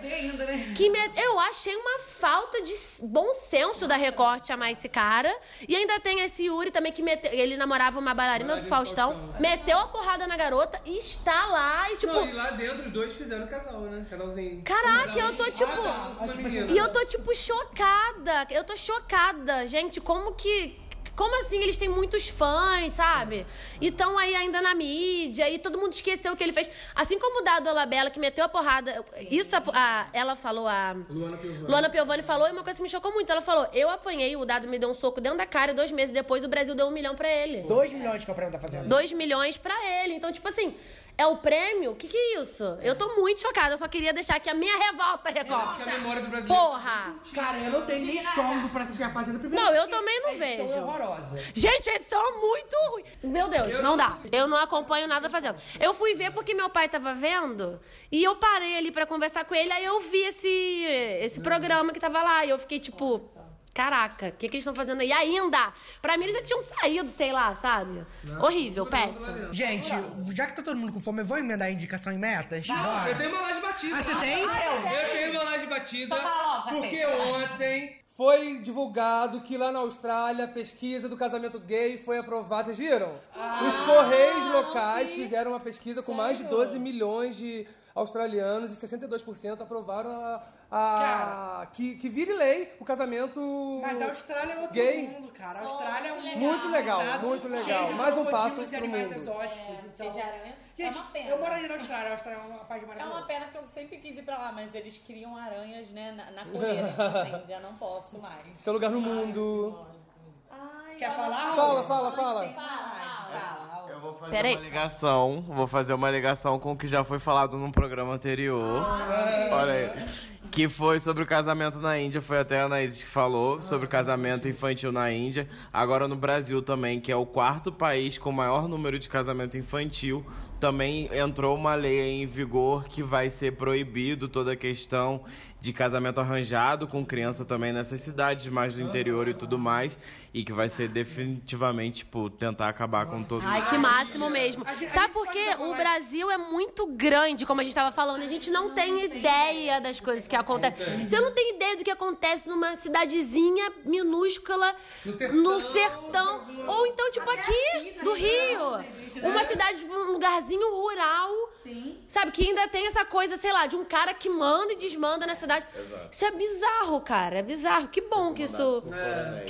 Que me- Eu achei uma falta de bom senso da Record chamar esse cara. E ainda tem esse Yuri também que meteu. Ele namorava uma bailarina do Faustão, Faustão. meteu a porrada na garota e está lá e tipo. Não, e lá dentro os dois fizeram casal, né? Casalzinho. Caraca, eu tô tipo. Ah, tá, menina. E eu tô, tipo, chocada. Eu tô chocada, gente. Como que. Como assim eles têm muitos fãs, sabe? E estão aí ainda na mídia, e todo mundo esqueceu o que ele fez. Assim como o Dado Olabella, que meteu a porrada. Isso a- a- ela falou, a. Luana Piovani. Luana Piovani falou, e uma coisa que me chocou muito. Ela falou: Eu apanhei, o Dado me deu um soco dentro da cara, e dois meses depois o Brasil deu um milhão pra ele. 2 milhões que o prêmio da Fazenda. 2 milhões pra ele. Então, tipo assim, é o prêmio? O que, que é isso? Eu tô muito chocada. Eu só queria deixar aqui a minha revolta, Que é a Record. memória do brasileiro. Porra! Cara, eu não tenho nem estômago pra assistir a Fazenda primeiro. Não, eu porque também não a edição vejo. É horrorosa. Gente, a edição é muito ruim. Meu Deus, não dá. Eu não acompanho nada fazendo. Eu fui ver porque meu pai tava vendo e eu parei ali pra conversar com ele, aí eu vi esse, esse programa que tava lá e eu fiquei tipo. Caraca, o que, que eles estão fazendo aí ainda? Pra mim eles já tinham saído, sei lá, sabe? Horrível, péssimo. Gente, já que tá todo mundo com fome, eu vou emendar a indicação em metas? Bora. Eu tenho uma laje batida. Ah, você tem? Eu tenho uma laje batida. Fala logo, porque ontem foi divulgado que lá na Austrália a pesquisa do casamento gay foi aprovada. Vocês viram? Os Correios locais fizeram uma pesquisa com mais de 12 milhões de australianos e 62% aprovaram a, a- que, que vire lei o casamento Mas a Austrália é outro gay. mundo, cara. A Austrália é um Muito legal, muito legal. Mais um passo pro animais mundo. exóticos. então... Cheio de aranha. Gente, é uma pena. eu moraria na Austrália. A Austrália é uma país É maravilhosa. uma pena porque eu sempre quis ir pra lá, mas eles criam aranhas, né, na, na. Então, assim, já não posso mais. Seu lugar no mundo. Ai, Quer falar? Fala, fala, fala. Fala, fala. Vou fazer Peraí. uma ligação. Vou fazer uma ligação com o que já foi falado num programa anterior. Olha aí. Que foi sobre o casamento na Índia. Foi até a Anaís que falou sobre o casamento infantil na Índia. Agora no Brasil também, que é o quarto país com o maior número de casamento infantil. Também entrou uma lei em vigor que vai ser proibido toda a questão de casamento arranjado com criança também nessas cidades mais do interior e tudo mais. E que vai ser definitivamente, tipo, tentar acabar com todo Ai, que máximo mesmo. Sabe por quê? O Brasil é muito grande, como a gente tava falando. A gente não tem ideia das coisas que acontecem. Você não tem ideia do que acontece numa cidadezinha minúscula no sertão. Ou então, tipo, aqui do Rio. Uma cidade, um lugarzinho rural. Sabe, que ainda tem essa coisa, sei lá, de um cara que manda e desmanda na cidade. Isso é bizarro, cara. É bizarro. Que bom que isso.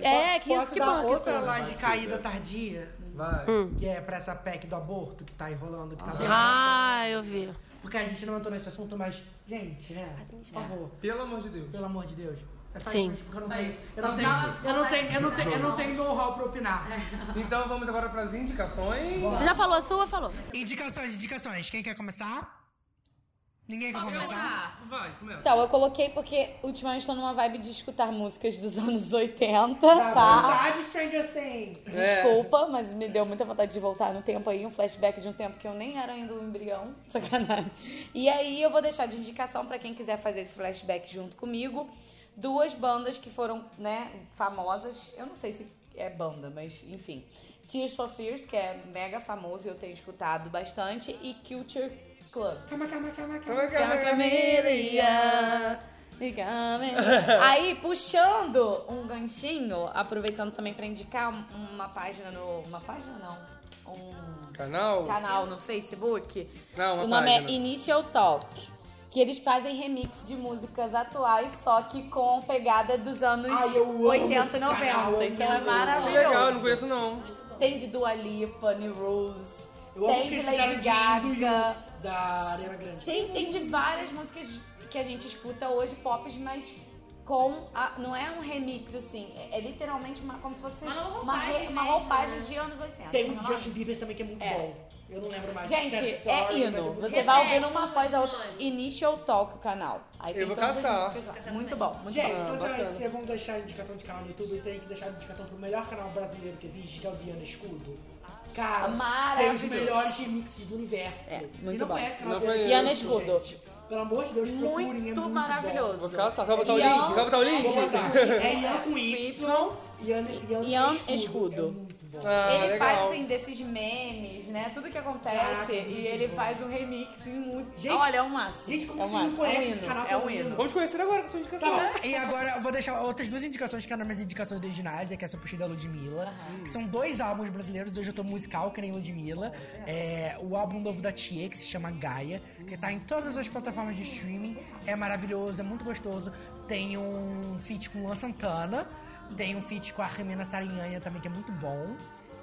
É, que isso, que bom que isso. outra laje caída tardia? Vai. Que é pra essa PEC do aborto que tá enrolando, que tá Ah, eu vi. Porque a gente não entrou nesse assunto, mas, gente, né? Por favor, Pelo amor de Deus. pelo amor de Deus. É só Sim. isso, gente, porque eu não tenho. Eu não tenho, eu não tenho, eu não tenho, eu não tenho know-how pra opinar. Então vamos agora para as indicações. Você já falou a sua? Falou. Indicações, indicações. Quem quer começar? Ninguém quer começar? Vai, começa. Então, eu coloquei porque ultimamente estou numa vibe de escutar músicas dos anos 80, Dá tá? vontade, Stranger Things. Desculpa, mas me deu muita vontade de voltar no tempo aí, um flashback de um tempo que eu nem era ainda um embrião. Sacanagem. E aí eu vou deixar de indicação pra quem quiser fazer esse flashback junto comigo. Duas bandas que foram, né, famosas. Eu não sei se é banda, mas enfim. Tears for Fears, que é mega famoso e eu tenho escutado bastante. E Culture Club. Calma, calma, calma, calma. Calma, calma, calma. Aí, puxando um ganchinho, aproveitando também pra indicar um- uma página no. Uma página não. Um Canal? canal no Facebook. Não, uma o nome página. é Initial Talk. Que eles fazem remix de músicas atuais, só que com pegada dos anos Ai, eu amo 80 e esse canal, 90. eu Então é maravilhoso. legal, eu não conheço não. Tem de Dua Lipa, New Rules. Eu Tem que de Lady fizeram de Gaga. Da Ariana Grande. Tem, tem de várias músicas que a gente escuta hoje, pop, mas com. a- não é um remix, assim. É, é literalmente uma, como se fosse Uma uma, roupagem re- uma mesmo, roupagem né? de anos 80. Tem um Não de? Justin Bieber também que é muito É. bom. Eu não lembro mais. Gente, é Sorry, hino. mas- Você vai ouvindo uma após a outra. Initial Talk, o canal. Aí Eu tem vou caçar. Muito bom, muito Gente, bom. então bacana. se vocês vão deixar a indicação de canal no YouTube, eu tenho que deixar a indicação pro melhor canal brasileiro que existe, que é o Viana Escudo. Cara, tem os melhores remixes do universo. É, muito não bom. conhece o canal Não Escudo. gente, Pelo amor de Deus, procurem, é Muito muito maravilhoso. Vou caçar. Você vai botar o link? Vai botar o link? Bom. É Ian com Y, Ian, Ian, Ian Escudo. Escudo. É. Ah, ele legal. faz assim desses memes, né? Tudo que acontece. Caraca, e ele bom. faz um remix em música. Gente, Olha, é um máximo. gente, como é um vocês não máximo. É um esse hino. canal É é um? Vamos conhecer agora com a sua indicação. Tá bom. E agora eu vou deixar outras duas indicações que eram minhas indicações originais, é que essa puxei da Ludmilla, que são dois álbuns brasileiros, hoje eu tô musical, que nem Ludmilla. É, o álbum novo da Tia, que se chama Gaia, que tá em todas as plataformas de streaming, é maravilhoso, é muito gostoso. Tem um feat com Luan Santana, tem um feat com a Remena Sarinhanha também, que é muito bom.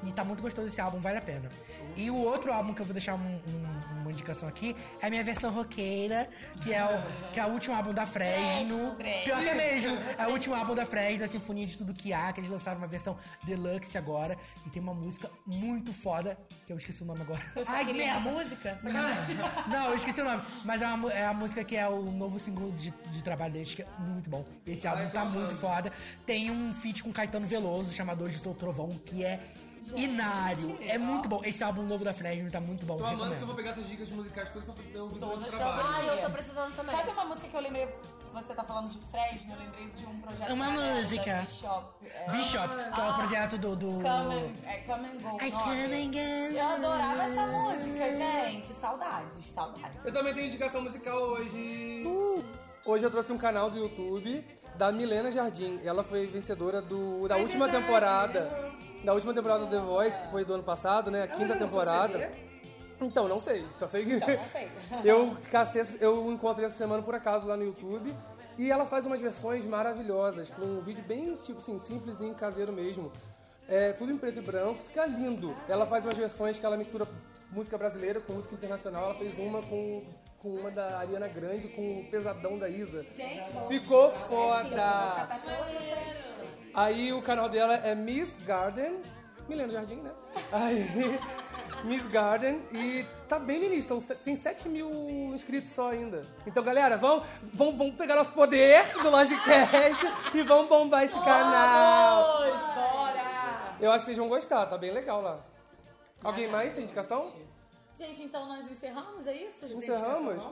E tá muito gostoso esse álbum, vale a pena. E o outro álbum que eu vou deixar um- um- uma indicação aqui é a minha versão roqueira, que é o, que é o último álbum da Fresno. Pior que é mesmo. É o último álbum da Fresno, a Sinfonia de Tudo Que Há, que eles lançaram uma versão deluxe agora. E tem uma música muito foda, que eu esqueci o nome agora. Ai, merda! música. Não, eu esqueci o nome. Mas é, uma, é a música que é o novo single de, de trabalho deles, que é muito bom. Esse álbum tá muito foda. Tem um feat com Caetano Veloso, chamado Hoje Sou Trovão, que é inário. É muito bom. Esse álbum novo da Fresno tá muito bom. Tô amando que eu vou pegar essas dicas musicais todas pra poder ouvir durante o Todas trabalho. Ah, eu tô precisando também. Sabe uma música que eu lembrei? Você tá falando de Fresno, eu lembrei de um projeto. Uma música. Bishop. É, Bishop, que é o projeto do. do... Come and, é Come and Go. I come and go. Eu adorava essa música, gente. Saudades, saudades. Eu também tenho indicação musical hoje. Hoje eu trouxe um canal do YouTube da Milena Jardim. Ela foi vencedora do, da última temporada. Da última temporada do The Voice, que foi do ano passado, né? A quinta temporada. Então, não sei. Só sei que. Então, não sei. eu, cacei, eu encontrei essa semana por acaso lá no YouTube. E ela faz umas versões maravilhosas, com um vídeo bem tipo assim, simplesinho, caseiro mesmo. É, tudo em preto e branco, fica lindo. Ela faz umas versões que ela mistura música brasileira com música internacional. Ela fez uma com, com uma da Ariana Grande, com o pesadão da Isa. Gente, Ficou foda! Aí o canal dela é Miss Garden. Milena Jardim, né? Aí, Miss Garden. E tá bem no início, são, tem 7 mil inscritos só ainda. Então, galera, vamos, vamos, vamos pegar nosso poder do Logicast e vamos bombar esse canal. Bora! Eu acho que vocês vão gostar, tá bem legal lá. Alguém mais tem indicação? Gente, então nós encerramos, é isso? Encerramos?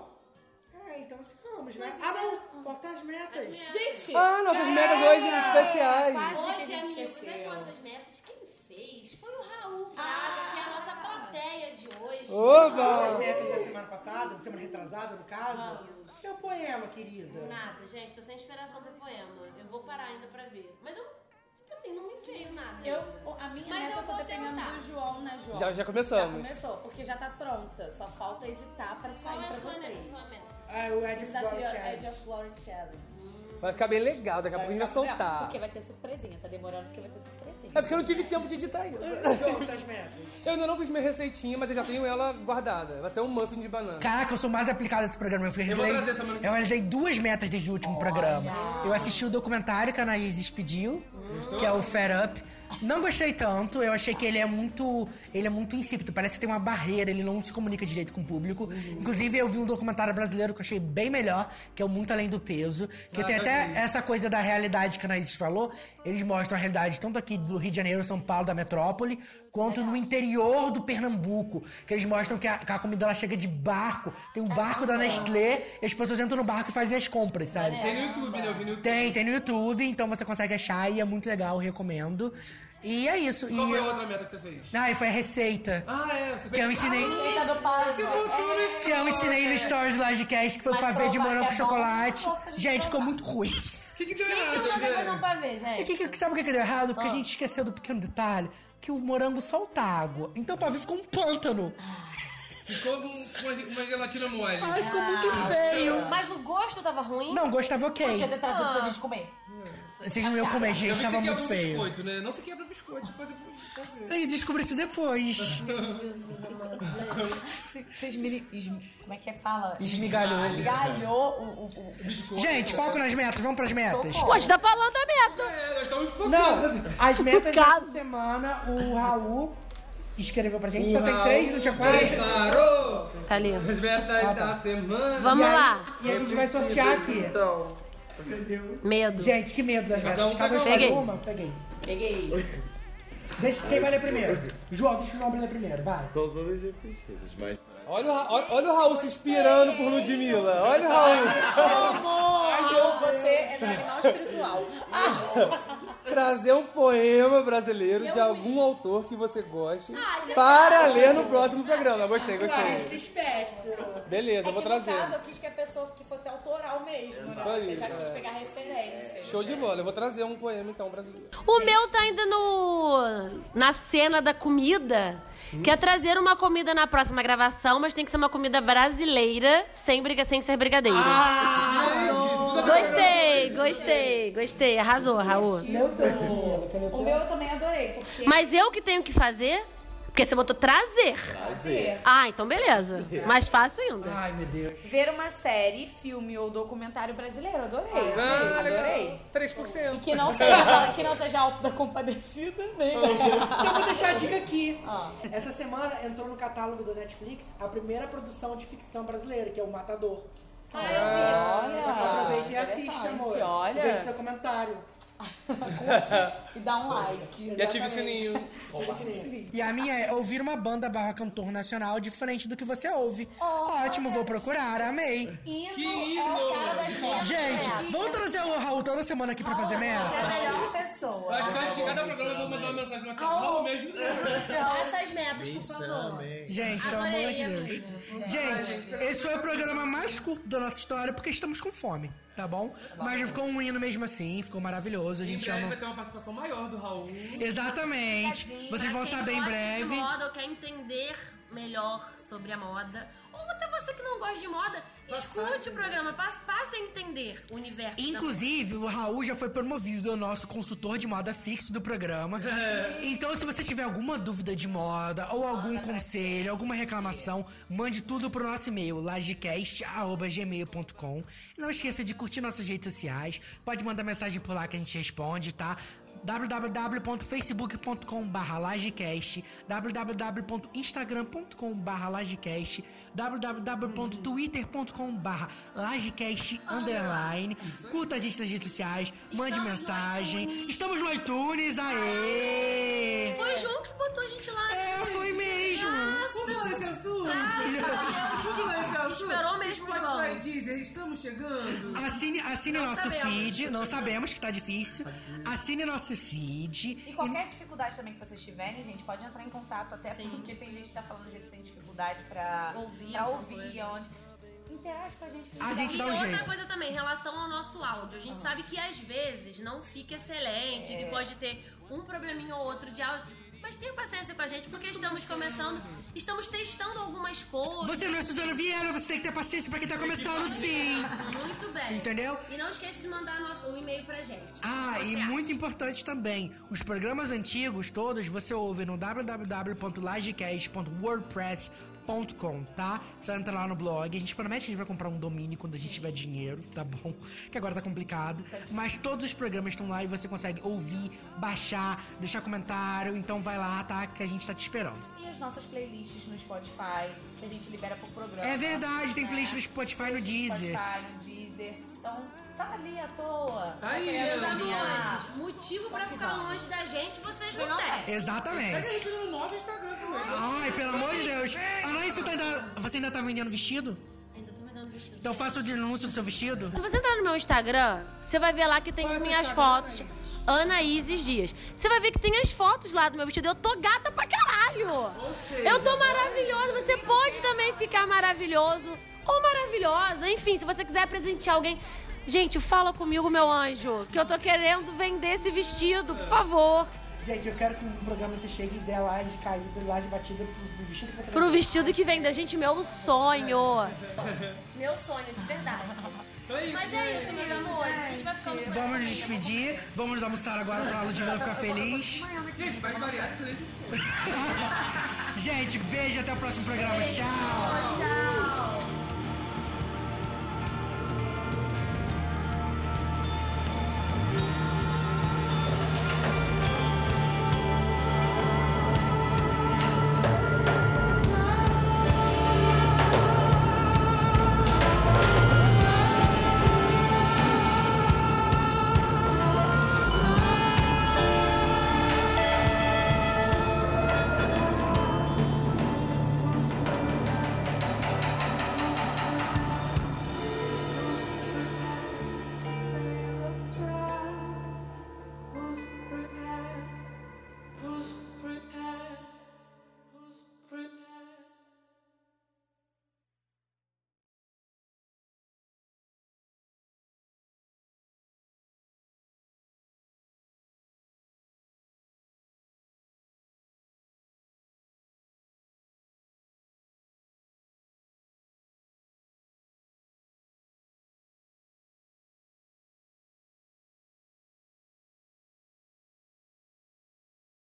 É, então ficamos, né? Ah, não! Faltam as metas. Gente! Ah, nossas metas hoje especiais. Hoje, amigos, as nossas metas, quem fez foi o Raul Braga, que é a nossa plateia de hoje. Oba! As metas da semana passada, da semana retrasada, no caso. Seu poema, querida. Nada, gente, tô sem inspiração pro poema. Eu vou parar ainda pra ver. Mas eu, assim, não me veio nada. Eu, a minha Mas meta eu eu tô vou dependendo tentar. do João, né, João? Já- já começamos. Já começou, porque já tá pronta. Só falta editar pra Qual sair é pra sua vocês. meta? Sua meta? Ah, o Ed of Glory Edge Challenge. of Glory Challenge. Vai ficar bem legal, daqui a pouco a gente vai soltar. Porque vai ter surpresinha. Tá demorando porque vai ter surpresinha. É porque eu não tive tempo de editar suas metas. Eu ainda não fiz minha receitinha, mas eu já tenho ela guardada. Vai ser um muffin de banana. Caraca, eu sou mais aplicado nesse programa. Eu, fui- Eu realizei- eu realizei duas metas desde o último programa. Eu assisti o documentário que a Anaís pediu, que é o Fed Up. Não gostei tanto, eu achei que ele é muito. Ele é muito insípido, parece que tem uma barreira, ele não se comunica direito com o público. Inclusive, eu vi um documentário brasileiro que eu achei bem melhor, que é o Muito Além do Peso. Que Ah, tem até vi. essa coisa da realidade que a Anaís falou. Eles mostram a realidade tanto aqui do Rio de Janeiro, São Paulo, da metrópole, quanto no interior do Pernambuco. Que eles mostram que a, que a comida ela chega de barco. Tem um barco da Nestlé, e as pessoas entram no barco e fazem as compras, sabe? Tem no YouTube, né? Eu vi no YouTube. Tem, tem no YouTube, então você consegue achar e é muito legal, recomendo. E é isso. Qual e foi a outra meta que você fez? Ah, e foi a receita. Ah, é. Você fez... Que eu ensinei. Eita do Páscoa. Que eu ensinei no Stories do Lodcast, que foi Mas pavê de morango que com é chocolate. gente ficou muito ruim. O que, que deu Quem que errado, não um gente? pavê, E gente? que, que, sabe o que que deu errado? Porque a gente esqueceu do pequeno detalhe que o morango solta água. Então o pavê ficou um pântano. Ficou com uma, gelatina mole. Ai, ficou muito feio. Mas o gosto tava ruim? Não, o gosto tava ok. Podia ter trazido pra gente comer. Vocês não iam comer, gente, tava muito quebra feio. biscoito, né? Não se quebra biscoito, fazer pavê. Aí descobri isso depois. Vocês me... Como é que é fala? Esmigalhou. Esmigalhou o... o, o... Biscoito. Gente, foco nas metas, vamos pras metas. Pode tá falando a meta. É, nós estamos focando. Não, as metas dessa semana, o Raul escreveu pra gente. O Só tem três, não tinha quatro. preparou Tá ali. As metas Ah, tá. da semana. Vamos E aí- lá. E a gente vai sortear aqui. Então. Medo. Gente, que medo das metas. um Cada um escolhe uma. Peguei. Peguei. Deixa, quem vai ler primeiro? João, deixa o João ler primeiro, vai. São todas repetidas, mas. Olha o, olha, olha o Raul se inspirando por Ludmilla. Olha o Raul. Amor, você é meu animal espiritual. Trazer um poema brasileiro de algum autor que você goste para ler no próximo programa. Gostei, gostei. Espectro. Beleza, eu vou é que no trazer. caso eu quis que a pessoa que fosse autoral mesmo, né? Isso aí, Você já quis é. pegar referência. Show de bola. Eu vou trazer um poema então brasileiro. O meu tá ainda no na cena da comida. Quer trazer uma comida na próxima gravação, mas tem que ser uma comida brasileira, sem, briga, sem ser brigadeiro. Gostei, gostei, gostei. Arrasou, Raul. O meu eu também adorei, porque Mas eu que tenho que fazer? Porque você botou trazer. Prazer. Ah, então beleza. Mais fácil ainda. Ai, meu Deus. ver uma série, filme ou documentário brasileiro, adorei. Ah, adorei. 3%. E que não seja, que não seja alto da compadecida, nem. Então eu vou deixar a dica aqui. Ah. Essa semana entrou no catálogo da Netflix a primeira produção de ficção brasileira, que é o Matador. Olha, Aproveita e assiste, amor. olha. Deixa seu comentário. E dá um like. E ative o sininho. E a minha é ouvir uma banda barra cantor nacional diferente do que você ouve. Ótimo, vou procurar, amei. Hino é o cara das metas. Gente, vamos trazer o Raul toda semana aqui pra fazer Você é a melhor pessoa. Acho que antes de cada programa eu vou mandar uma mensagem no WhatsApp. Raul, me ajuda. Essas metas, por favor. Gente, pelo amor de Deus. Gente, esse foi o programa mais curto da nossa história porque estamos com fome, tá bom? Mas ficou um hino mesmo assim, ficou maravilhoso. A Em gente breve ama. vai ter uma participação maior do Raul. Exatamente. Vocês vão saber em breve. moda ou quer entender melhor sobre a moda, ou até você que não gosta de moda, escute o programa, passe, a entender o universo. Inclusive, o Raul já foi promovido ao nosso consultor de moda fixo do programa. Então, se você tiver alguma dúvida de moda, ou algum conselho, alguma reclamação, mande tudo pro nosso e-mail, lagecast.gmail.com. Não esqueça de curtir nossas redes sociais. Pode mandar mensagem por lá que a gente responde, tá? www.facebook.com.br lagecast lagecast www.twitter.com.br lagecast underline curta a gente nas redes sociais mande mensagem estamos no iTunes aê Foi o João que botou a gente lá. é foi mesmo Nossa, graças a Deus, a gente esperou mesmo, João. Deezer, estamos chegando. Assine, assine nosso sabemos. feed. Não sabemos que tá difícil. Assine nosso feed. E qualquer dificuldade também que vocês tiverem, gente, pode entrar em contato, até porque tem gente que tá falando às vezes tem dificuldade pra Ouvir pra ouvir, coisa. onde. Interage com a gente. que A gente e dá um outra jeito. coisa também, em relação ao nosso áudio. A gente sabe que às vezes não fica excelente, que pode ter um probleminha ou outro de áudio. Mas tenha paciência com a gente, porque estamos começando, estamos testando algumas coisas. Você não é Suzana Vieira, você tem que ter paciência pra quem tá começando sim. Muito bem. Entendeu? E não esqueça de mandar nosso, o e-mail pra gente. Ah, e acha? muito importante também, os programas antigos todos você ouve no www.lagecast.wordpress.com, tá? Você entra lá no blog, a gente promete que a gente vai comprar um domínio quando a gente tiver dinheiro, tá bom? Que agora tá complicado. Mas todos os programas estão lá e você consegue ouvir, baixar, deixar comentário, então vai lá, tá? Que a gente tá te esperando. E as nossas playlists no Spotify, que a gente libera por programa. É verdade, tem playlist no Spotify e no Deezer. Spotify, no Deezer. Então, tá ali à toa. Tá aí, Meus amores, motivo pra ficar longe da gente, vocês não Não têm. tem. Segue a Exatamente. gente no nosso Instagram também. Ai, pelo amor de Deus. Anaís, você, tá ainda, você ainda tá vendendo vestido? Ainda tô me dando vestido. Então faça o denúncio do seu vestido. Se você entrar no meu Instagram, você vai ver lá que tem minhas fotos. Ana Isis Dias. Você vai ver que tem as fotos lá do meu vestido. Eu tô gata pra caralho. eu tô maravilhosa. Você pode também ficar maravilhoso ou maravilhosa. Enfim, se você quiser presentear alguém. Gente, fala comigo, meu anjo, que eu tô querendo vender esse vestido, por favor. Gente, eu quero que no programa você chegue e dê laje caída, laje batida pro, vestido que você Pro vestido que vem da gente, meu sonho. Meu sonho, de verdade. Mas é isso, meus amores. A gente vai ficando por Vamos nos despedir, vamos almoçar agora pra Ludmilla ficar feliz. Gente, vai variar silêncio. Gente, beijo até o próximo programa. Tchau. Tchau.